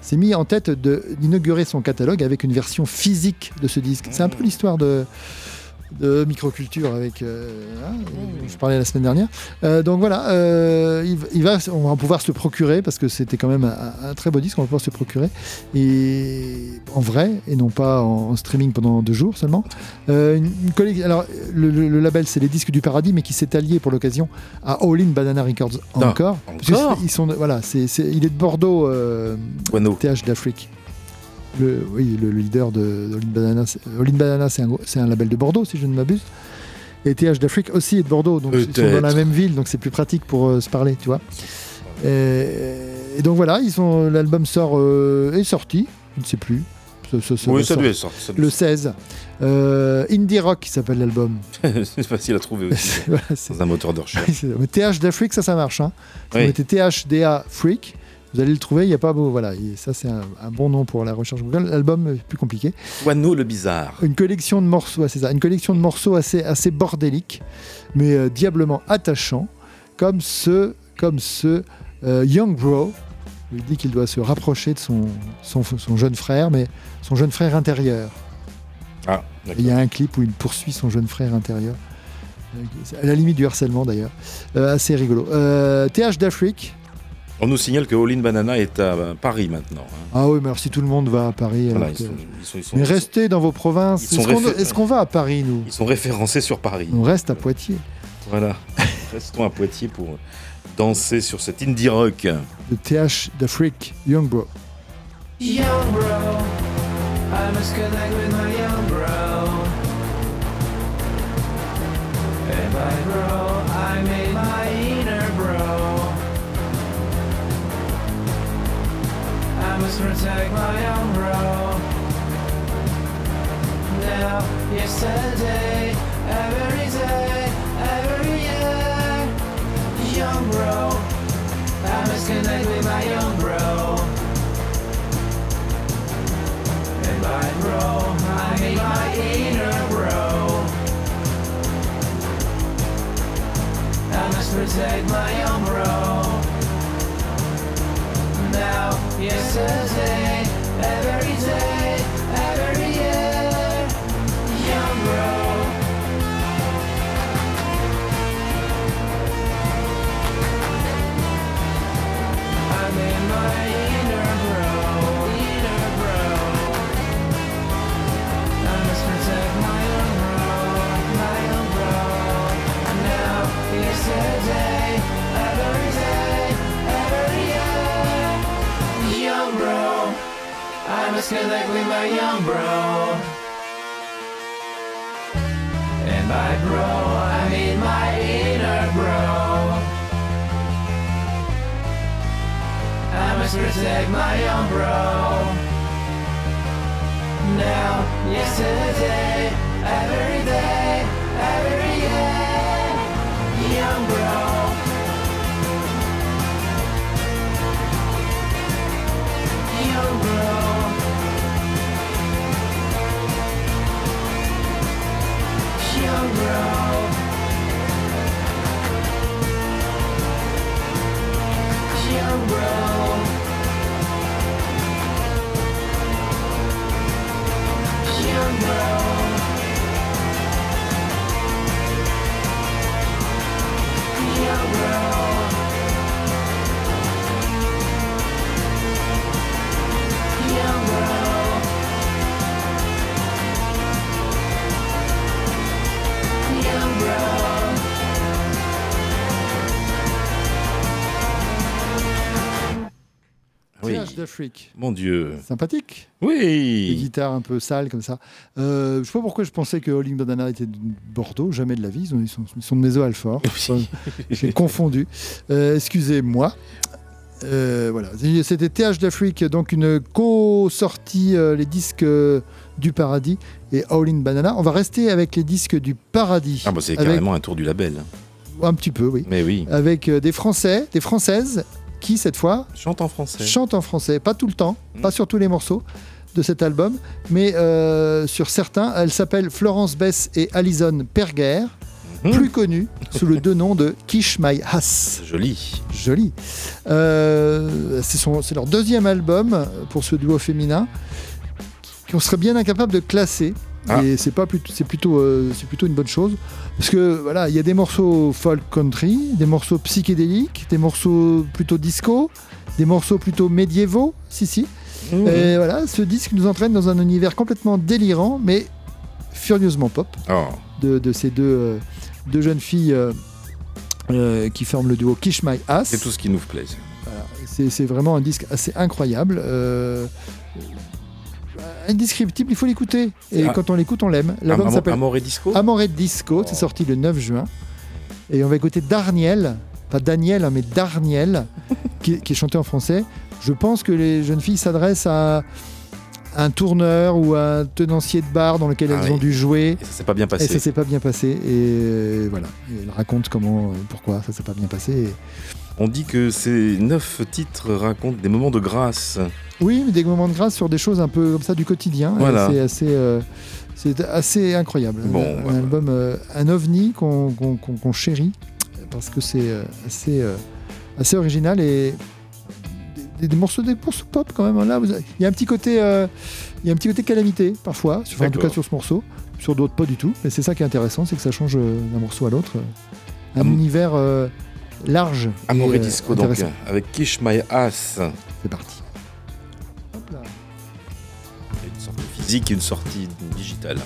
s'est mis en tête d'inaugurer son catalogue avec une version physique de ce disque. C'est un peu l'histoire de, de microculture avec. euh, hein, je parlais la semaine dernière. Euh, donc voilà, euh, il, il va, on va pouvoir se le procurer parce que c'était quand même un, un très beau disque. On va pouvoir se le procurer et en vrai et non pas en, en streaming pendant deux jours seulement. Une, une alors le, le- le label c'est les disques du paradis, mais qui s'est allié pour l'occasion à All In Banana Records Ah, encore. Encore ils sont voilà, c'est, il est de Bordeaux. TH d'Afrique. Le, oui, le, le leader de, All In Banana, c'est, All In Banana, c'est un, label de Bordeaux, si je ne m'abuse. Et TH d'Afrique aussi est de Bordeaux, donc ils sont dans la même ville, donc c'est plus pratique pour euh, se parler, tu vois. Et, et donc voilà, ils sont, l'album sort, euh, est sorti, je ne sais plus. Ça- ça- ça Oui, ça sortir Le 16. Euh, Indie Rock qui s'appelle l'album. (laughs) c'est facile à trouver aussi. (laughs) Voilà, c'est- Dans un moteur de recherche. (laughs) Mais TH d'Afrique, ça, ça marche. Hein. Si Oui. vous mettez THDA Freak, vous allez le trouver. Il n'y a pas beau. Voilà, et ça, c'est un, un bon nom pour la recherche Google. L'album est plus compliqué. Guano le bizarre. Une collection de morceaux, ouais, c'est ça, une collection de morceaux assez, assez bordéliques, mais euh, diablement attachants, comme ce, comme ce euh, Young Bro. Il dit qu'il doit se rapprocher de son, son, son jeune frère, mais son jeune frère intérieur. Ah. Il y a un clip où il poursuit son jeune frère intérieur. Euh, À la limite du harcèlement d'ailleurs. Euh, assez rigolo. Euh, TH d'Afrique. On nous signale que All In Banana est à Paris maintenant. hein. Ah oui, mais alors si tout le monde va à Paris. Voilà, alors ils que- sont- ils sont- ils sont- mais restez dans vos provinces. Est-ce qu'on réfé- va à Paris, nous? Ils sont référencés sur Paris. On reste à Poitiers. Voilà. (laughs) Restons à Poitiers pour danser sur cet indie rock. Le TH d'Afrique, Young Bro. Young bro, I must connect with my young bro. And by bro, I must protect my bro. Now, yesterday, every day, every year. Young bro, I must connect with my young bro. And by bro, I mean my inner bro. I must protect my young bro. Now, yesterday, every day, I must connect with my young bro. And by bro, I mean my inner bro. I must protect my young bro. Now, yesterday, every day, every day, young bro. Young bro. Hero. Oui. Village d'Afrique. Mon Dieu. Sympathique. Oui. Des guitares un peu sales comme ça. Euh, je sais pas pourquoi je pensais que Holling Banana était de Bordeaux. Jamais de la vie. Ils, ont- ils sont, ils sont de Maison Alfort. J'ai (laughs) confondu. Euh, Excusez-moi. Euh, voilà. C'était TH d'Afrique, donc une co-sortie, euh, les disques euh, du Paradis et Howling Banana. On va rester avec les disques du Paradis. Ah bah c'est Avec- carrément un tour du label. Un petit peu, oui. Mais oui. Avec euh, des Français, des Françaises qui, cette fois, Chante en français. chantent en français. Pas tout le temps, pas sur tous les morceaux de cet album, mais euh, sur certains. Elles s'appellent Florence Bess et Alison Perger, plus connues sous le deux noms de Kish My Ass. Joli. Joli. Euh, c'est son- c'est leur deuxième album pour ce duo féminin qu'on serait bien incapable de classer. Ah. Et c'est pas plutôt, c'est plutôt, euh, c'est plutôt une bonne chose parce que voilà, il y a des morceaux folk country, des morceaux psychédéliques, des morceaux plutôt disco, des morceaux plutôt médiévaux, si si. Mmh. Et voilà, ce disque nous entraîne dans un univers complètement délirant, mais furieusement pop Oh. de, de ces deux, euh, deux jeunes filles euh, qui forment le duo Kish My Ass. C'est tout ce qui nous. Voilà, c'est c'est vraiment un disque assez incroyable. Euh, indescriptible, il faut l'écouter. Et Ah. quand on l'écoute, on l'aime. L'album Amor- s'appelle Amore Disco Amore Disco, c'est sorti le 9 juin. Et on va écouter Darniel, pas Daniel, hein, mais Darniel, (laughs) qui, qui est chanté en français. Je pense que les jeunes filles s'adressent à un tourneur ou à un tenancier de bar dans lequel Ah elles oui. ont dû jouer. Et ça s'est pas bien passé. Et ça s'est pas bien passé. Et euh, voilà. Et elle raconte comment, euh, pourquoi ça s'est pas bien passé. Et- On dit que ces neuf titres racontent des moments de grâce. Oui, mais des moments de grâce sur des choses un peu comme ça du quotidien. Voilà. Et C'est assez, euh, c'est assez incroyable. Bon, un, voilà. album, euh, un ovni qu'on qu'on- qu'on- qu'on chérit parce que c'est euh, assez, assez original et des, des morceaux, des morceaux pop quand même. hein. Là, il y a un petit côté, euh, il y a un petit côté calamité parfois. Enfin, en tout cas sur ce morceau. Sur d'autres pas du tout. Mais c'est ça qui est intéressant, c'est que ça change d'un morceau à l'autre. Un Am- univers euh, large. et, Amore euh, Disco, donc, avec Kish My Ass. C'est parti. Hop là. Une sortie physique et une sortie digitale.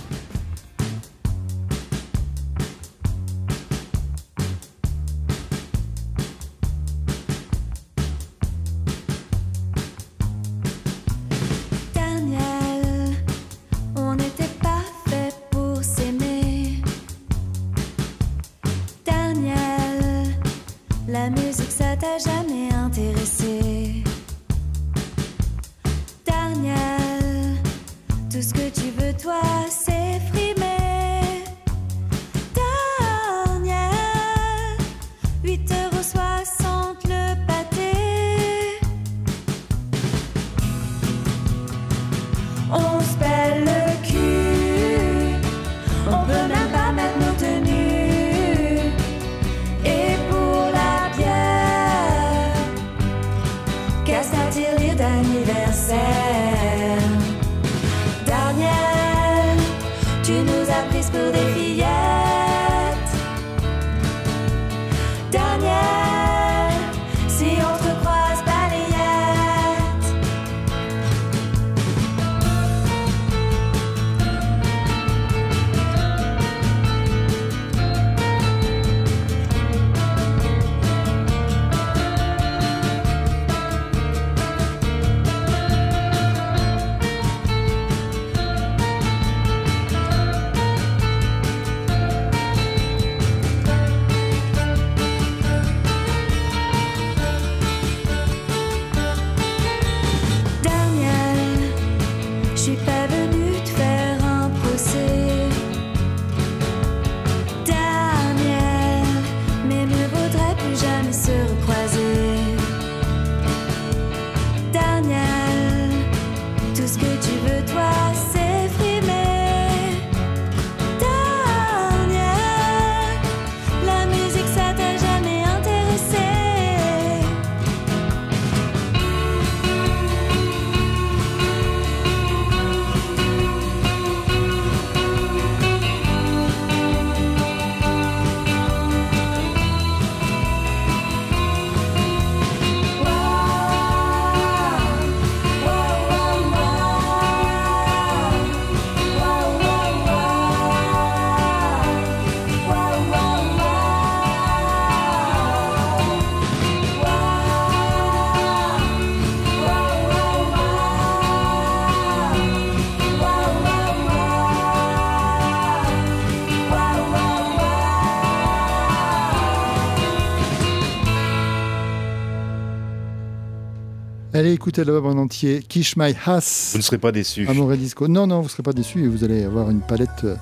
Allez écoutez l'album en entier, Kish My Ass. Vous ne serez pas déçus. Amour et Disco. Non, non, vous ne serez pas déçus et vous allez avoir une palette euh,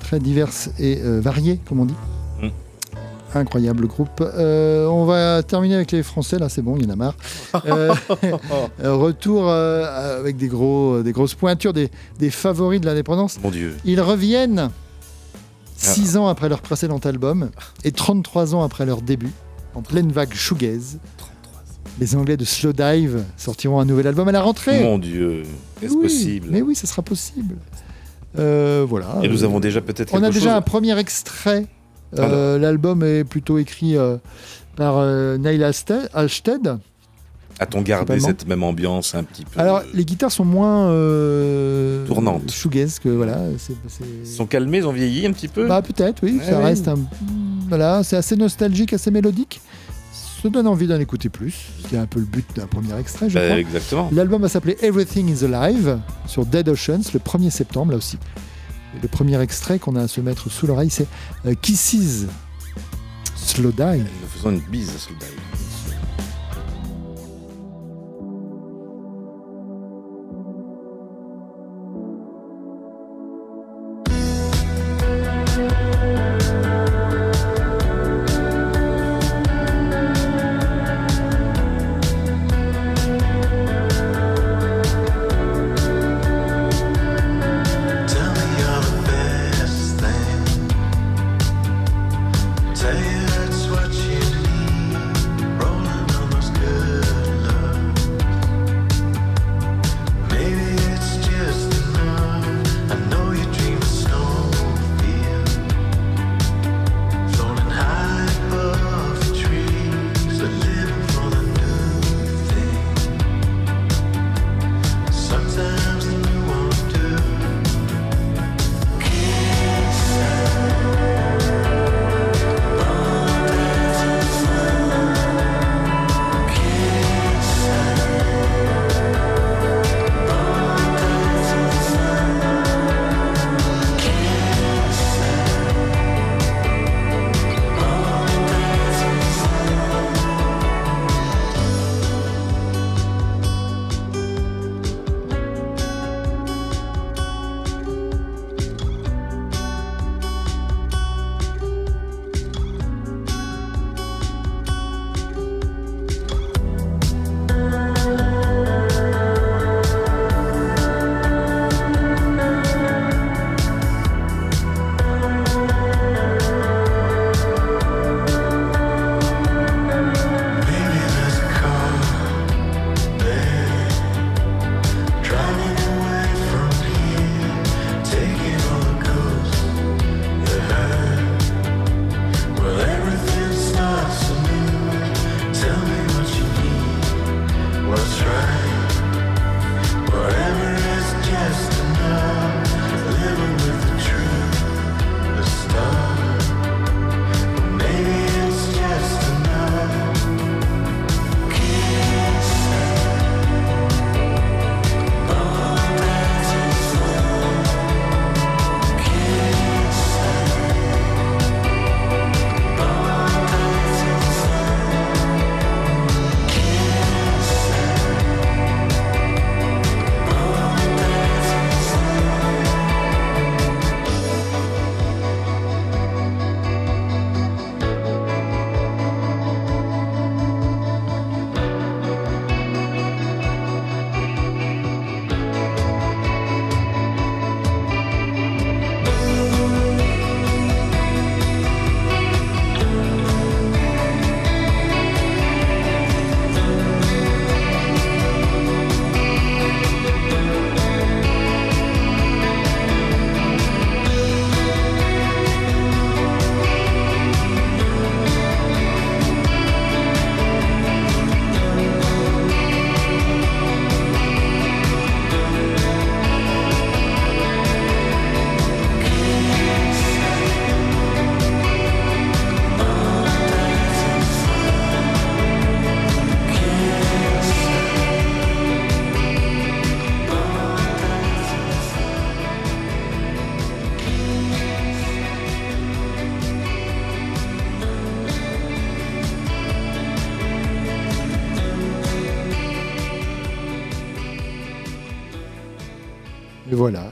très diverse et euh, variée, comme on dit. Mm. Incroyable groupe. Euh, on va terminer avec les Français, là c'est bon, il y en a marre. (laughs) (laughs) Euh, retour avec des, gros, des grosses pointures, des, des favoris de l'indépendance. Mon Dieu. Ils reviennent Ah. 6 ans après leur précédent album et 33 ans après leur début, en pleine vague shoegaze. Les Anglais de Slow Dive sortiront un nouvel album à la rentrée. Mon Dieu. Est-ce Oui, possible Mais oui, ça sera possible. Euh, voilà. Et nous avons déjà peut-être On a déjà chose un premier extrait. Euh, L'album est plutôt écrit euh, par Neil Halstead. A-t-on gardé cette même ambiance un petit peu Alors, les guitares sont moins Tournantes. shoegaze que voilà. Ils sont calmés, ils ont vieilli un petit peu Bah peut-être, oui. Ouais, ça oui. reste un. Voilà, c'est assez nostalgique, assez mélodique. Donne envie d'en écouter plus. C'est un peu le but d'un premier extrait, je Bah, crois. exactement. L'album va s'appeler Everything is Alive sur Dead Oceans le 1er septembre, là aussi. Et le premier extrait qu'on a à se mettre sous l'oreille, c'est euh, Kisses Slow Dive. Nous faisons une bise à Slow Dive.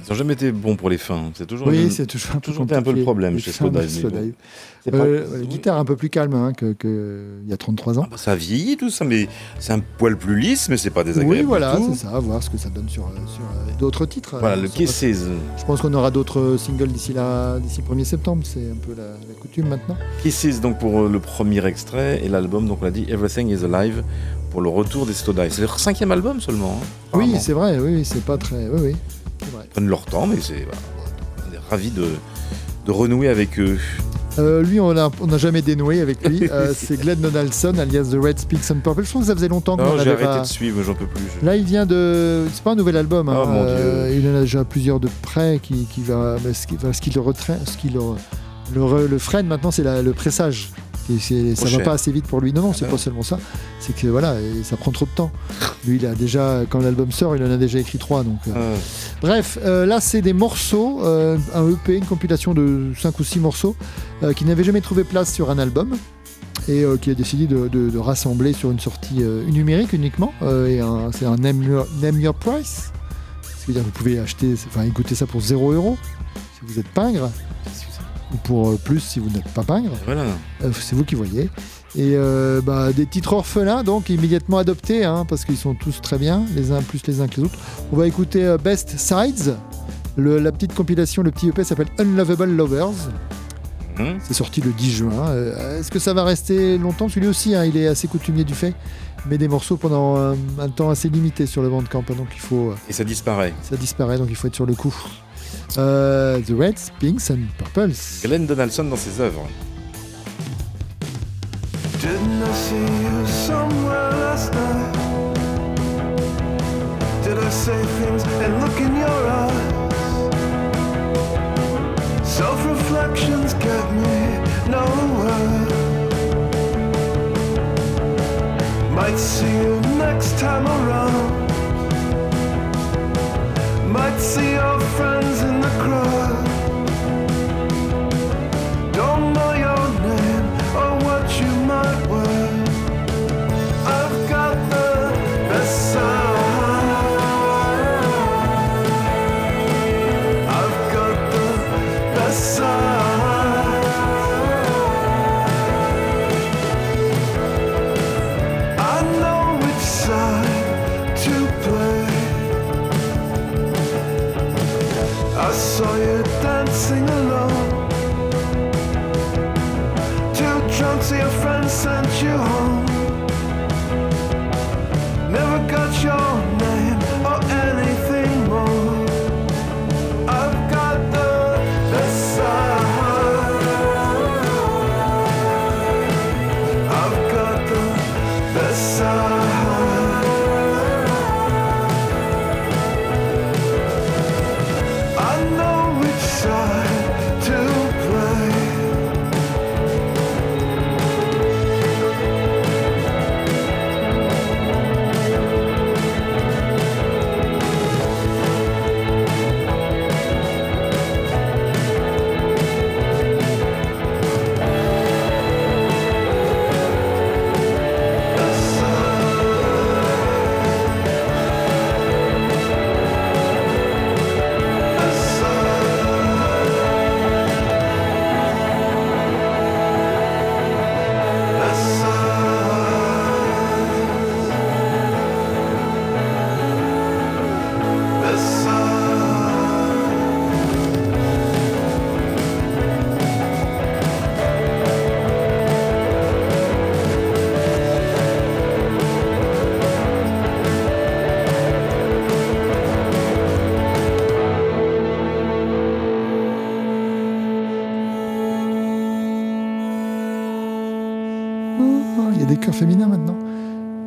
Ils n'ont jamais été bons pour les fins. C'est toujours, Oui, c'est toujours un peu toujours été un peu le problème chez. C'est pas- Euh, guitare un peu plus calme hein, que, que il y a 33 ans. Ça vieillit tout ça, mais c'est un poil plus lisse, mais c'est pas désagréable. Oui, voilà, c'est ça, à voir ce que ça donne sur, euh, sur euh, d'autres titres. Voilà, Euh, le Kisses. Je pense qu'on aura d'autres singles d'ici là, d'ici le 1er septembre, c'est un peu la, la coutume maintenant. Kisses, donc pour le premier extrait, et l'album, donc on l'a dit, Everything is Alive, pour le retour des Slowdive. C'est leur cinquième album seulement. hein, Oui, c'est vrai, oui, c'est pas très. Oui, oui, prennent leur temps, mais c'est. voilà, on est ravis de, de renouer avec eux. Euh, lui, on n'a on a jamais dénoué avec lui. (laughs) Euh, c'est Glenn Donaldson, alias The Red Speaks and Purple. Je trouve que ça faisait longtemps qu'on Non, j'ai avait arrêté pas- de suivre, j'en peux plus. je- Là, il vient de. C'est pas un nouvel album. hein. Oh, mon Euh, il en a déjà plusieurs de près qui, qui va. mais Ce qui, enfin, ce qui le ce qui le, le, re- le freine maintenant, c'est la- le pressage. Et ça Trop va cher. pas assez vite pour lui. Non, non, Ah c'est pas seulement ça. C'est que voilà, et ça prend trop de temps. Lui, il a déjà, quand l'album sort, il en a déjà écrit trois. Donc, euh, Ah, Bref, euh, là c'est des morceaux, euh, un EP, une compilation de 5 ou 6 morceaux euh, qui n'avaient jamais trouvé place sur un album et euh, qui a décidé de, de- de rassembler sur une sortie euh, numérique uniquement. euh, et un- c'est un name your, name your price. C'est-à-dire que vous pouvez acheter, enfin écouter ça pour 0 euros si vous êtes pingre, ou pour euh, plus si vous n'êtes pas pingre. Voilà. Euh, c'est vous qui voyez. Et euh, bah, des titres orphelins, donc immédiatement adoptés, hein, parce qu'ils sont tous très bien, les uns plus les uns que les autres. On va écouter euh, Best Sides. Le- la petite compilation, le petit EP s'appelle Unlovable Lovers. Hum. C'est sorti le 10 juin. Euh, Est-ce que ça va rester longtemps? Celui aussi, hein, il est assez coutumier du fait, mais des morceaux pendant un temps assez limité sur le Bandcamp, hein, donc il faut, Et ça disparaît. ça disparaît, donc il faut être sur le coup. Euh, The Reds, Pinks and Purples. Glenn Donaldson dans ses œuvres. Didn't I see you somewhere last night? Did I say things and look in your eyes? Self reflections get me nowhere. Might see you next time around. Might see your friends in the crowd.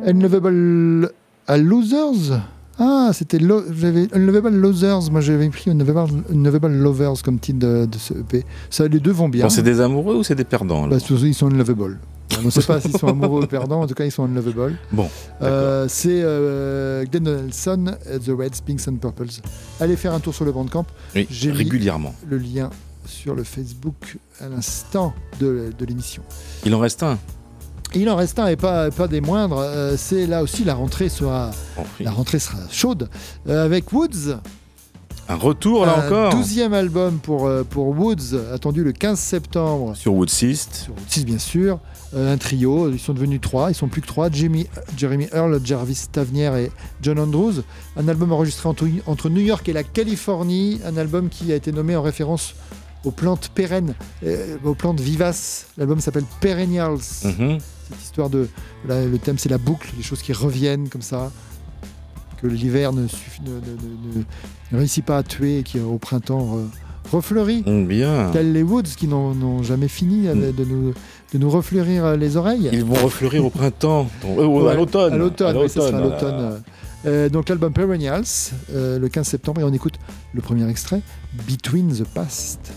Unlovable à Losers Ah, c'était lo- Unlovable Losers. Moi, j'avais pris Unlovable, Unlovable Lovers comme titre de, de ce EP. Ça, les deux vont bien. Bon, c'est des amoureux ou c'est des perdants Bah, ils sont unlovable. On ne sait pas (laughs) s'ils sont amoureux ou perdants. En tout cas, ils sont unlovable. Bon, Euh, c'est euh, Glenn Donaldson, The Reds, Pinks and Purples. Allez faire un tour sur le Bandcamp. oui, J'ai mis régulièrement. le lien sur le Facebook à l'instant de, de l'émission. Il en reste un. Il en reste un et pas, pas des moindres. euh, c'est là aussi la rentrée sera la rentrée sera chaude euh, avec Woods. Un retour là un encore 12e album pour, euh, pour Woods, attendu le 15 septembre. sur Woodsist. Sur Woods, bien sûr. Euh, un trio, ils sont devenus trois, ils sont plus que trois. Jimmy, Jeremy Earl, Jarvis Tavnier et John Andrews. Un album enregistré entre, entre New York et la Californie. Un album qui a été nommé en référence aux plantes pérennes, euh, aux plantes vivaces. L'album s'appelle Perennials. Mhm. Cette histoire de. là, le thème, c'est la boucle, les choses qui reviennent comme ça. Que l'hiver ne, suffi- ne, ne- ne- ne réussit pas à tuer et qui, au printemps, re- refleurit. Mm, Bien. Tels les Woods qui n'ont jamais fini euh, de, nous, de nous refleurir euh, les oreilles. Ils vont refleurir au printemps. Euh, à l'automne. À l'automne, oui, ça sera à l'automne. l'automne. Euh, donc l'album Perennials, euh, le 15 septembre, et on écoute le premier extrait, Between the Past.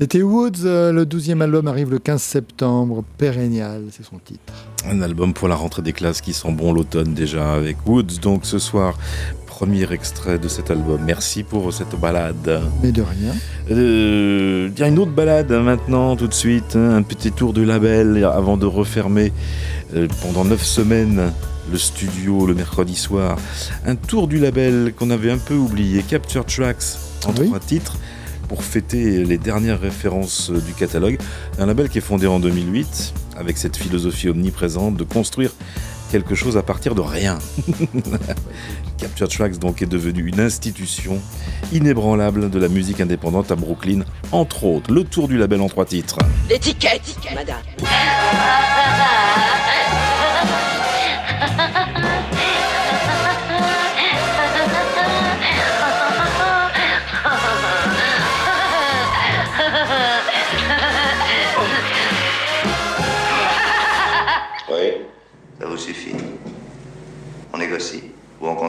C'était Woods, euh, le 12e album arrive le 15 septembre, Pérennial, c'est son titre. Un album pour la rentrée des classes qui sent bon l'automne déjà avec Woods. Donc ce soir, premier extrait de cet album. Merci pour cette balade. Mais de rien. Euh, il y a une autre balade maintenant, tout de suite. un petit tour du label avant de refermer euh, pendant neuf semaines le studio le mercredi soir. Un tour du label qu'on avait un peu oublié, Capture Tracks, en Oui. trois titres, pour fêter les dernières références euh, du catalogue. Un label qui est fondé en 2008, avec cette philosophie omniprésente de construire quelque chose à partir de rien. (laughs) Capture Tracks donc est devenu une institution inébranlable de la musique indépendante à Brooklyn, entre autres. Le tour du label en trois titres. L'étiquette, madame.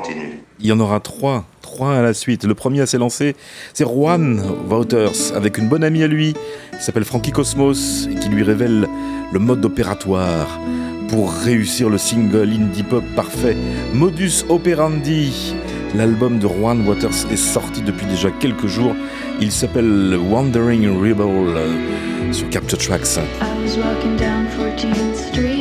Continue Il y en aura trois, trois à la suite. Le premier à s'élancer, c'est Juan Wouters, avec une bonne amie à lui, qui s'appelle Frankie Cosmos, et qui lui révèle le mode opératoire pour réussir le single indie pop parfait, Modus Operandi. L'album de Juan Waters est sorti depuis déjà quelques jours. Il s'appelle Wandering Rebel euh, sur Capture Tracks. I was walking down 14th Street.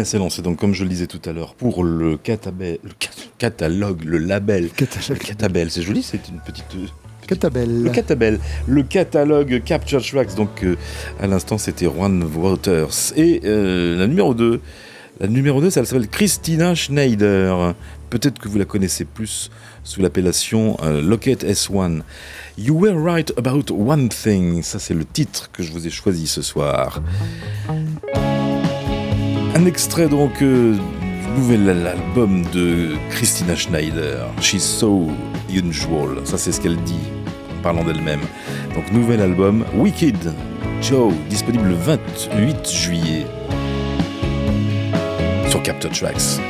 À s'élancer, donc comme je le disais tout à l'heure, pour le, catabel- le cat- catalogue, le label. Le catabel, c'est joli, c'est une petite. euh, Catabel. Le catabel, le catalogue Capture Tracks. Donc euh, à l'instant c'était Juan Wouters. Et euh, la numéro 2, la numéro 2, elle s'appelle Christina Schneider. Peut-être que vous la connaissez plus sous l'appellation euh, Locket S1. You were right about one thing. Ça c'est le titre que je vous ai choisi ce soir. Un extrait donc euh, du nouvel album de Christina Schneider, She's So Unusual. Ça c'est ce qu'elle dit en parlant d'elle-même. Donc nouvel album, Wicked Joe, disponible le 28 juillet sur Capture Tracks.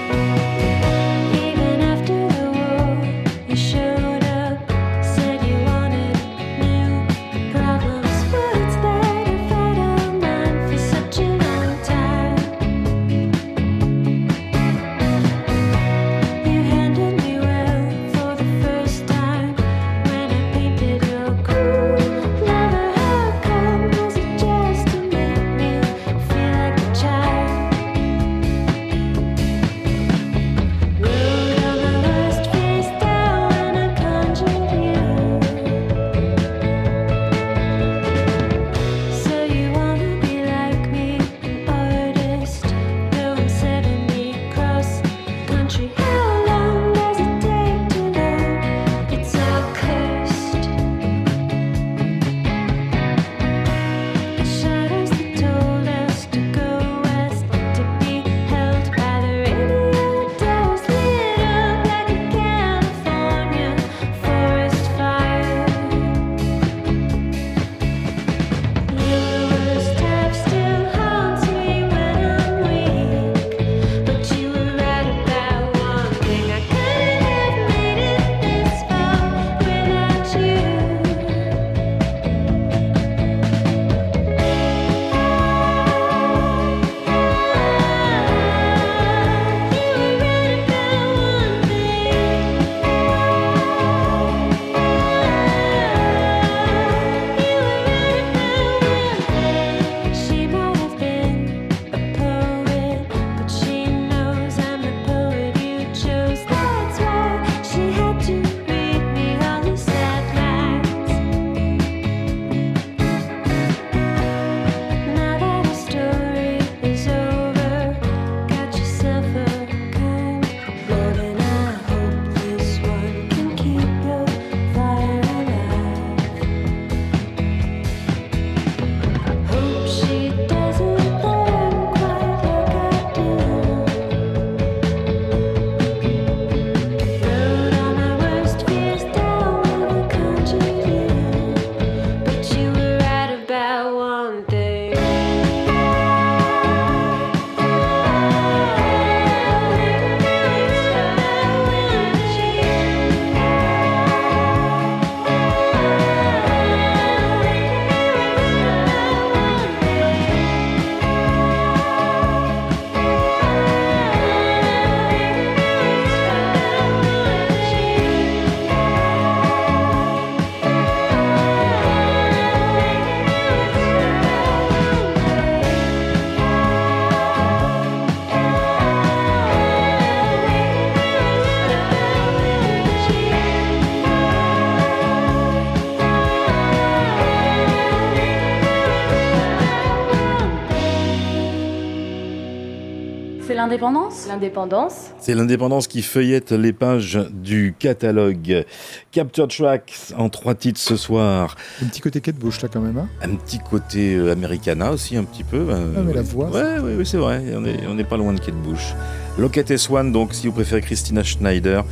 L'indépendance L'indépendance C'est l'indépendance qui feuillette les pages du catalogue. Capture Tracks en trois titres ce soir. Un petit côté Kate Bush là quand même. Hein Un petit côté euh, Americana aussi un petit peu. euh, Ah, mais la voix, Ouais, ouais, ouais, c'est vrai. On est, on n'est pas loin de Kate Bush. Locket Swan, donc si vous préférez Christina Schneider.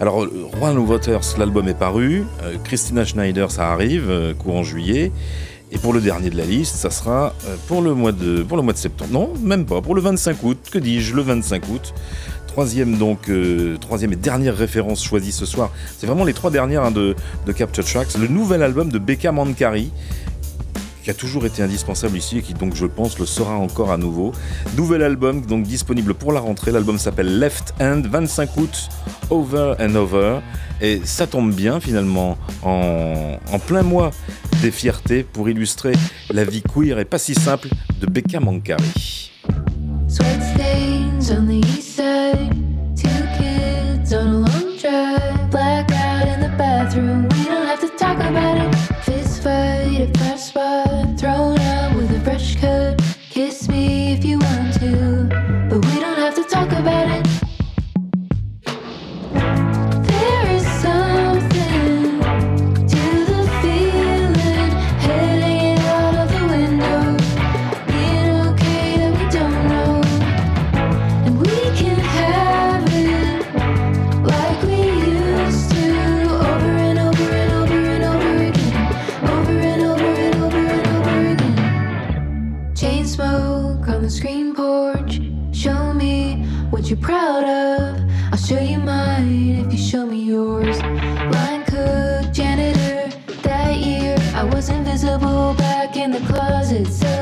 Alors, Juan Waters, l'album est paru. Euh, Christina Schneider, ça arrive, euh, courant juillet. Et pour le dernier de la liste, ça sera euh, pour le mois de, septembre. Non, même pas. Pour le 25 août. Que dis-je Le 25 août. Troisième donc, euh, troisième et dernière référence choisie ce soir. C'est vraiment les trois dernières hein, de, de Capture Tracks. Le nouvel album de Becca Mankari qui a toujours été indispensable ici et qui donc je pense le sera encore à nouveau. Nouvel album donc disponible pour la rentrée. L'album s'appelle Left Hand, 25 août, Over and Over. Et ça tombe bien finalement en, en plein mois des fiertés pour illustrer la vie queer et pas si simple de Becca it. At first spot. Thrown out with a fresh cut. Kiss me if you the screen porch. Show me what you're proud of. I'll show you mine if you show me yours. Line cook, janitor. That year I was invisible back in the closets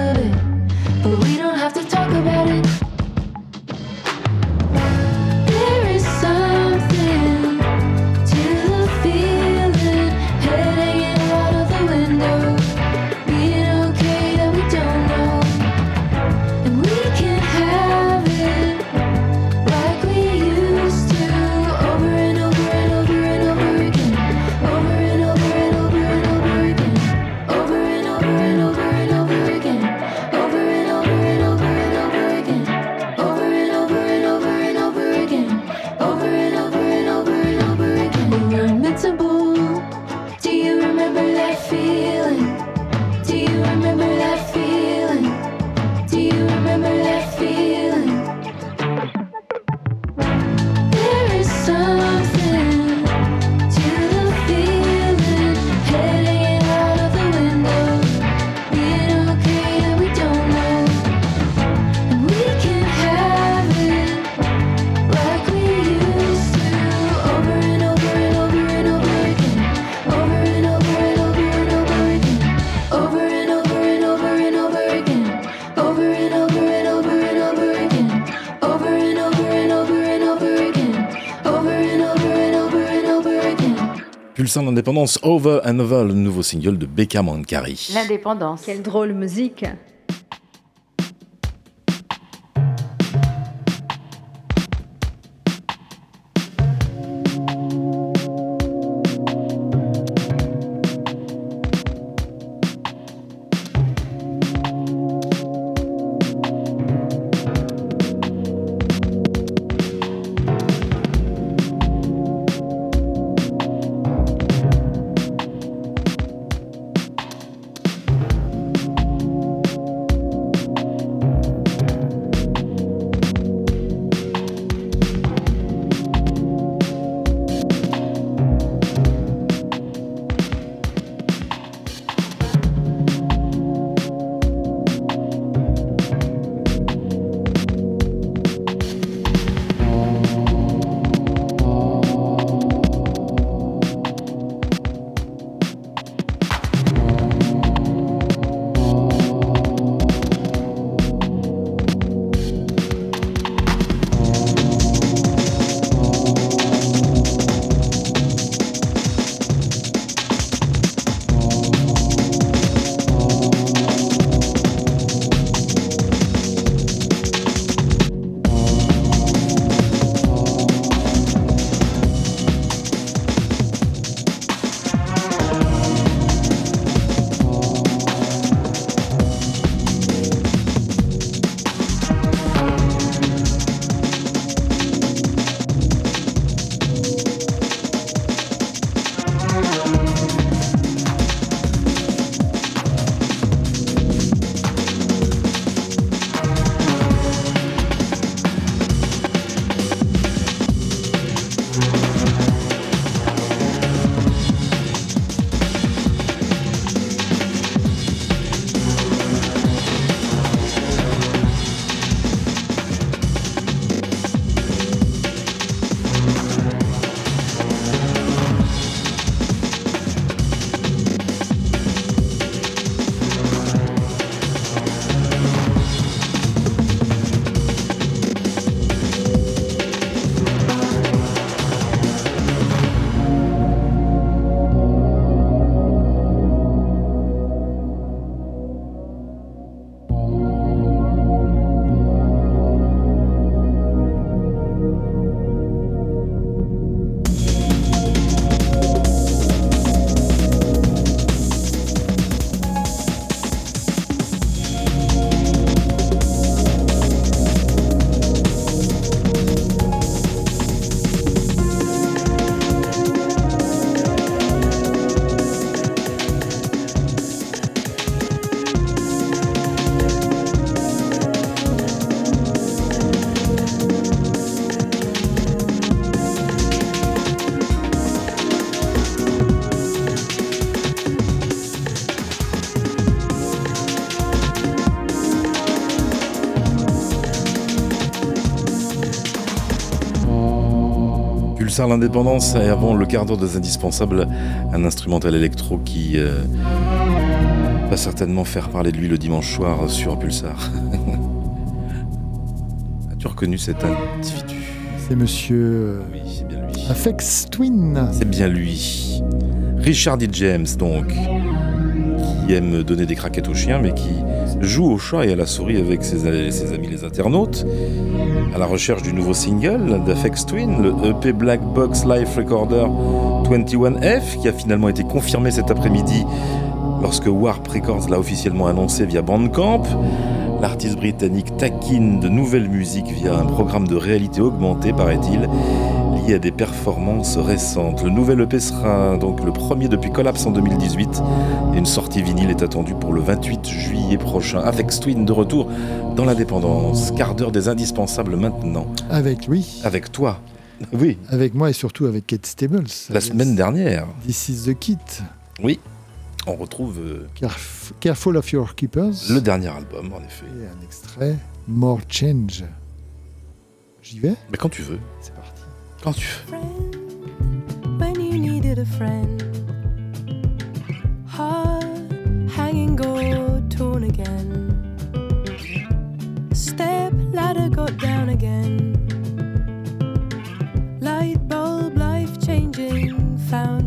l'indépendance Over and Over, le nouveau single de Becca Mankari. L'indépendance. Quelle drôle musique Pulsar l'indépendance et avant le quart d'heure des indispensables, un instrumental électro qui euh, va certainement faire parler de lui le dimanche soir sur Pulsar. (laughs) As-tu reconnu cet individu? C'est monsieur Oui, c'est bien lui. Afex Twin. C'est bien lui. Richard D. James, donc, qui aime donner des craquettes aux chiens, mais qui joue au chat et à la souris avec ses, amis les internautes, à la recherche du nouveau single d'Afex Twin, le EP Black Box Life Recorder 21F, qui a finalement été confirmé cet après-midi lorsque Warp Records l'a officiellement annoncé via Bandcamp. L'artiste britannique taquine de nouvelles musiques via un programme de réalité augmentée, paraît-il, à des performances récentes. Le nouvel EP sera donc le premier depuis Collapse en 2018 et une sortie vinyle est attendue pour le 28 juillet prochain. Avec Twin de retour dans l'indépendance. Quart d'heure des indispensables maintenant. Avec lui. Avec toi. Oui. Avec moi et surtout avec Kate Stables. La semaine dernière. This is the kit. Oui. On retrouve euh, Caref- Careful of Your Keepers. le dernier album, en effet. Et un extrait. More Change. J'y vais Mais quand tu veux. Quand tu when you needed a friend. Heart hanging torn again. Step ladder got down again. Light bulb life changing found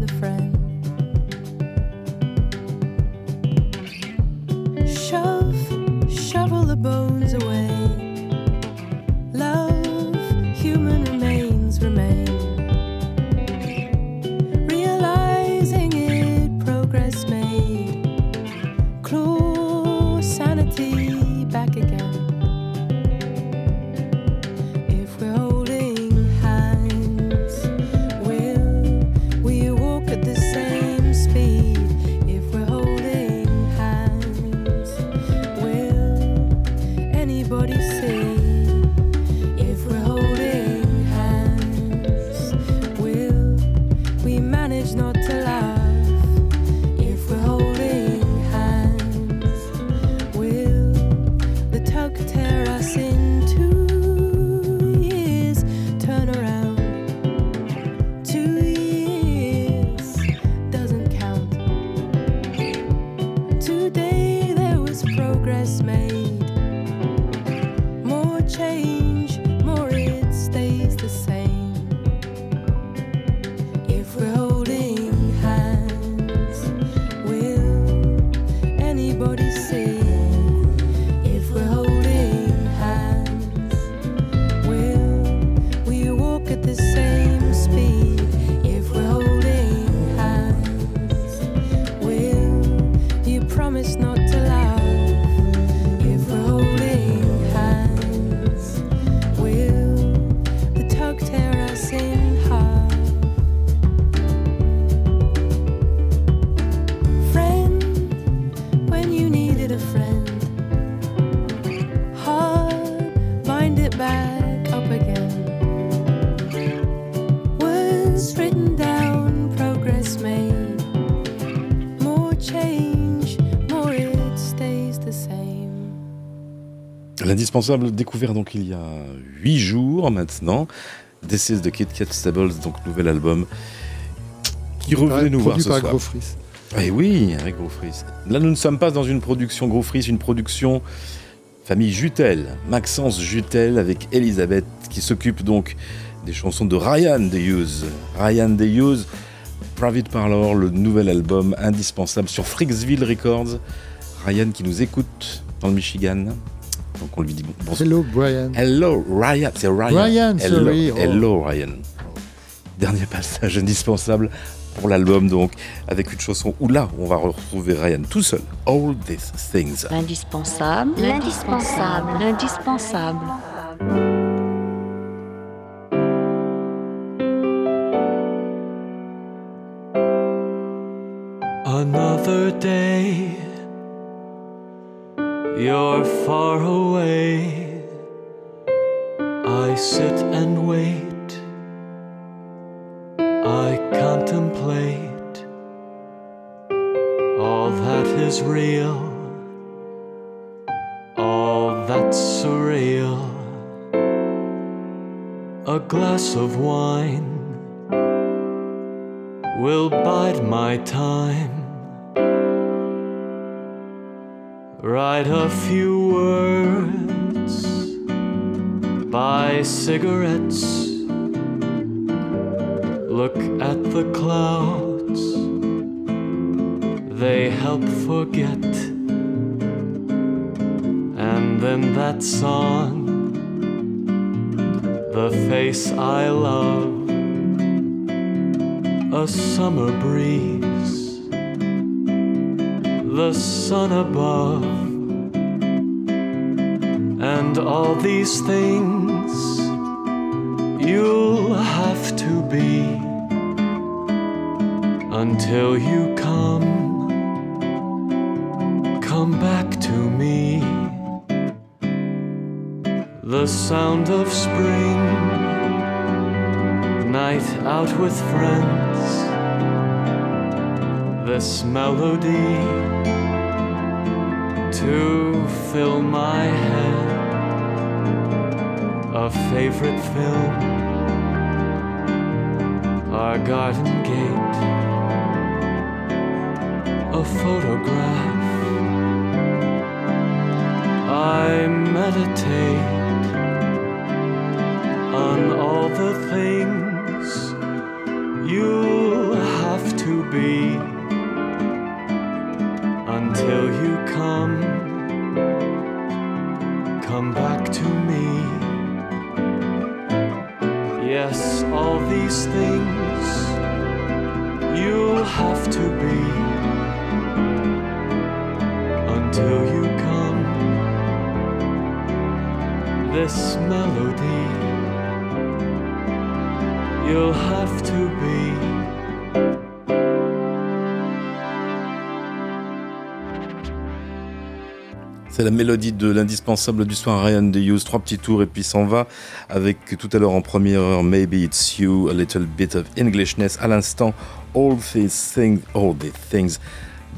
L'indispensable découvert donc il y a huit jours maintenant. This is the Kit Kat Stables, donc nouvel album qui revenait nous voir ce par soir. Gros. Eh oui, avec Gros Fris. Là, nous ne sommes pas dans une production Gros Fris, une production famille Jutel, Maxence Jutel avec Elisabeth qui s'occupe donc des chansons de Ryan Deyuse. Ryan Deyuse, Private Parlor, le nouvel album indispensable sur Freaksville Records. Ryan qui nous écoute dans le Michigan. Donc on lui dit bon, bonsoir. Hello, Brian. Hello Ryan, c'est Ryan. Ryan, hello, sorry. Oh. hello Ryan. Dernier passage indispensable pour l'album donc avec une chanson où là on va retrouver Ryan tout seul. All these things. L'indispensable. L'indispensable. L'indispensable. You're far away. I sit and wait, I contemplate all that is real, all that's surreal. A glass of wine will bide my time. Write a few words, buy cigarettes, look at the clouds, they help forget. And then that song, the face I love. A summer breeze, the sun above, and all these things you'll have to be until you come, come back to me. The sound of spring night out with friends. This melody to fill my head. A favorite film, our garden gate, a photograph. I meditate on all the things you'll have to be come. Come back to me. Yes all these things C'est la mélodie de l'indispensable du soir Ryan de Hughes, trois petits tours et puis s'en va avec tout à l'heure en première heure Maybe It's You, a little bit of Englishness, à l'instant All These Things, All the Things,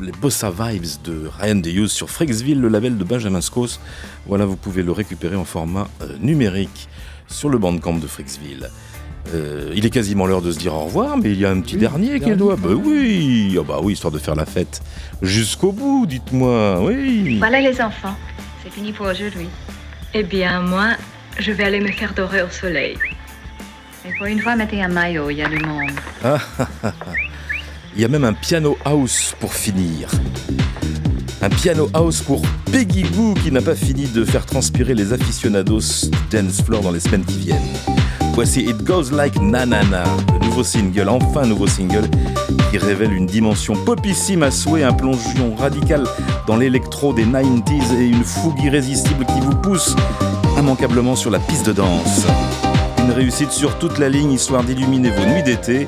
les bossa vibes de Ryan de Hughes sur Freaksville, le label de Benjamin Skos. Voilà, vous pouvez le récupérer en format euh, numérique sur le bandcamp de Freaksville. Euh, il est quasiment l'heure de se dire au revoir, mais il y a un petit Oui, dernier dernier. doit. Bah oui, ah bah oui, histoire de faire la fête jusqu'au bout, dites-moi. Oui. Voilà les enfants, c'est fini pour aujourd'hui. Eh bien, moi, je vais aller me faire dorer au soleil. Et pour une fois, mettez un maillot, il y a du monde. Ah, ah, ah, ah. Il y a même un piano house pour finir. Un piano house pour Peggy Goo qui n'a pas fini de faire transpirer les aficionados dance floor dans les semaines qui viennent. Voici It Goes Like Na Na Na, le nouveau single, enfin nouveau single, qui révèle une dimension popissime à souhait, un plongeon radical dans l'électro des 90s et une fougue irrésistible qui vous pousse immanquablement sur la piste de danse. Une réussite sur toute la ligne, histoire d'illuminer vos nuits d'été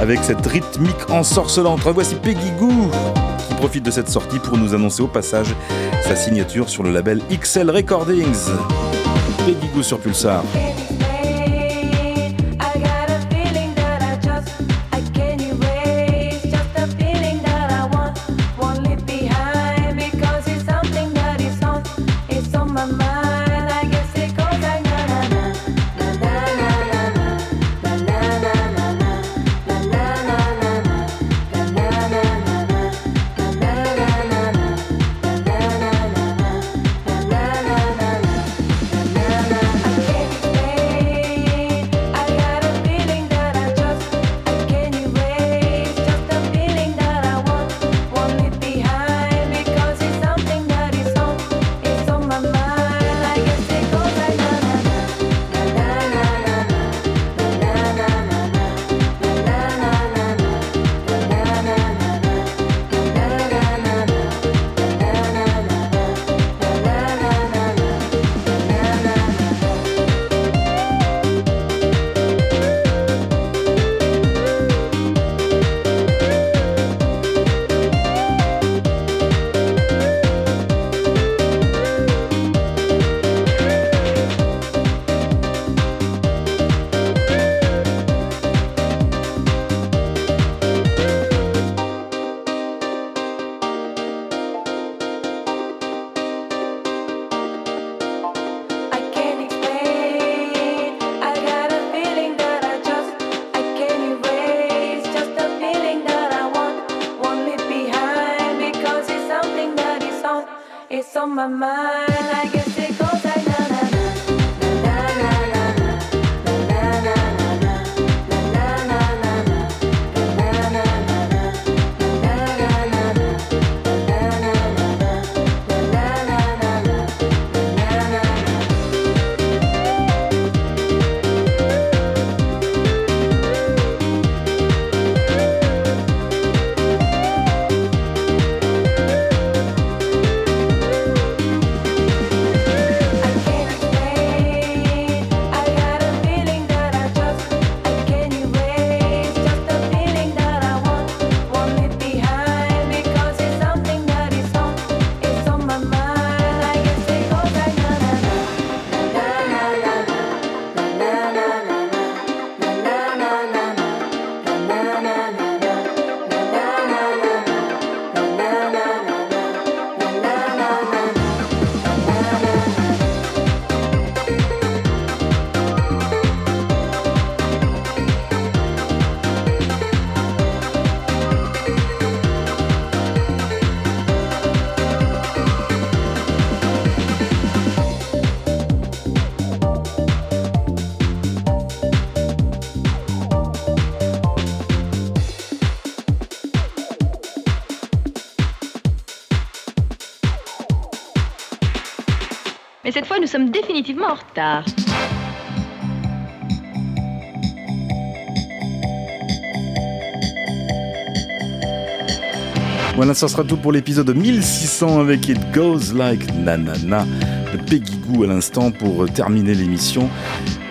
avec cette rythmique ensorcelante. Voici Peggy Goo profite de cette sortie pour nous annoncer au passage sa signature sur le label XL Recordings. Peggy sur Pulsar. My mind. Sommes définitivement en retard. Voilà, ça sera tout pour l'épisode 1600 avec It Goes Like Nanana de Peggy Goo à l'instant pour terminer l'émission,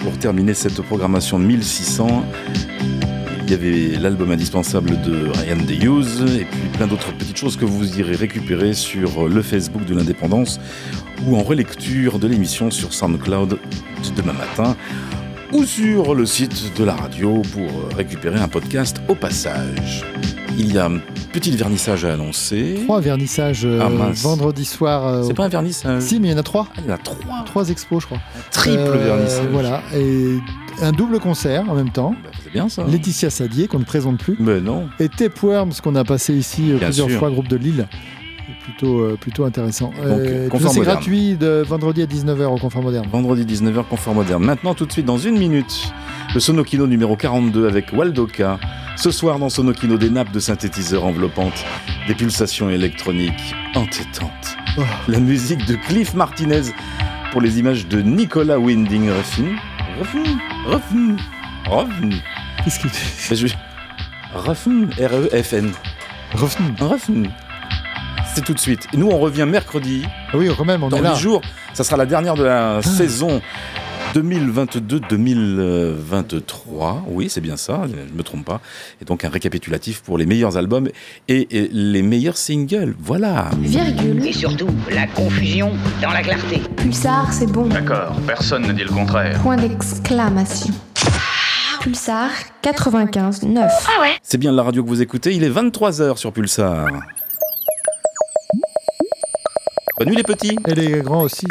pour terminer cette programmation 1600. Il y avait l'album indispensable de Ryan DeHughes et puis plein d'autres petites choses que vous irez récupérer sur le Facebook de l'Indépendance ou en relecture de l'émission sur SoundCloud de demain matin ou sur le site de la radio pour récupérer un podcast au passage. Il y a un petit vernissage à annoncer. Trois vernissages euh, Ah, vendredi soir. euh, C'est pas un vernissage Si, mais il y en a trois. Il y en a trois. Trois expos, je crois. Triple Euh, vernissage. Voilà. Et un double concert en même temps. C'est bien ça. Laetitia Sadier, qu'on ne présente plus. Mais non. Et Tapeworms, qu'on a passé ici euh, Bien plusieurs sûr. fois, groupe de Lille. Plutôt, euh, plutôt intéressant. Donc, Euh, c'est gratuit de vendredi à 19h au Confort Moderne. Vendredi 19h, confort moderne. Maintenant, tout de suite, dans une minute, le Sonokino numéro 42 avec Waldoka. Ce soir, dans Sonokino, des nappes de synthétiseurs enveloppantes, des pulsations électroniques entêtantes. Oh. La musique de Cliff Martinez pour les images de Nicolas Winding Refn. Refn Refn Refn Qu'est-ce que Ben, je... Refn R-E-F-N. Refn Refn. C'est tout de suite. Et nous, on revient mercredi. Oui, quand même, on dans est là. Jours. Ça sera la dernière de la saison 2022-2023. Oui, c'est bien ça, je ne me trompe pas. Et donc un récapitulatif pour les meilleurs albums et, et les meilleurs singles. Voilà. Virgule. Et surtout, la confusion dans la clarté. Pulsar, c'est bon. D'accord, personne ne dit le contraire. Point d'exclamation. Pulsar 95 9. Ah ouais C'est bien la radio que vous écoutez. Il est 23h sur Pulsar. Bonne nuit les petits. Et les grands aussi.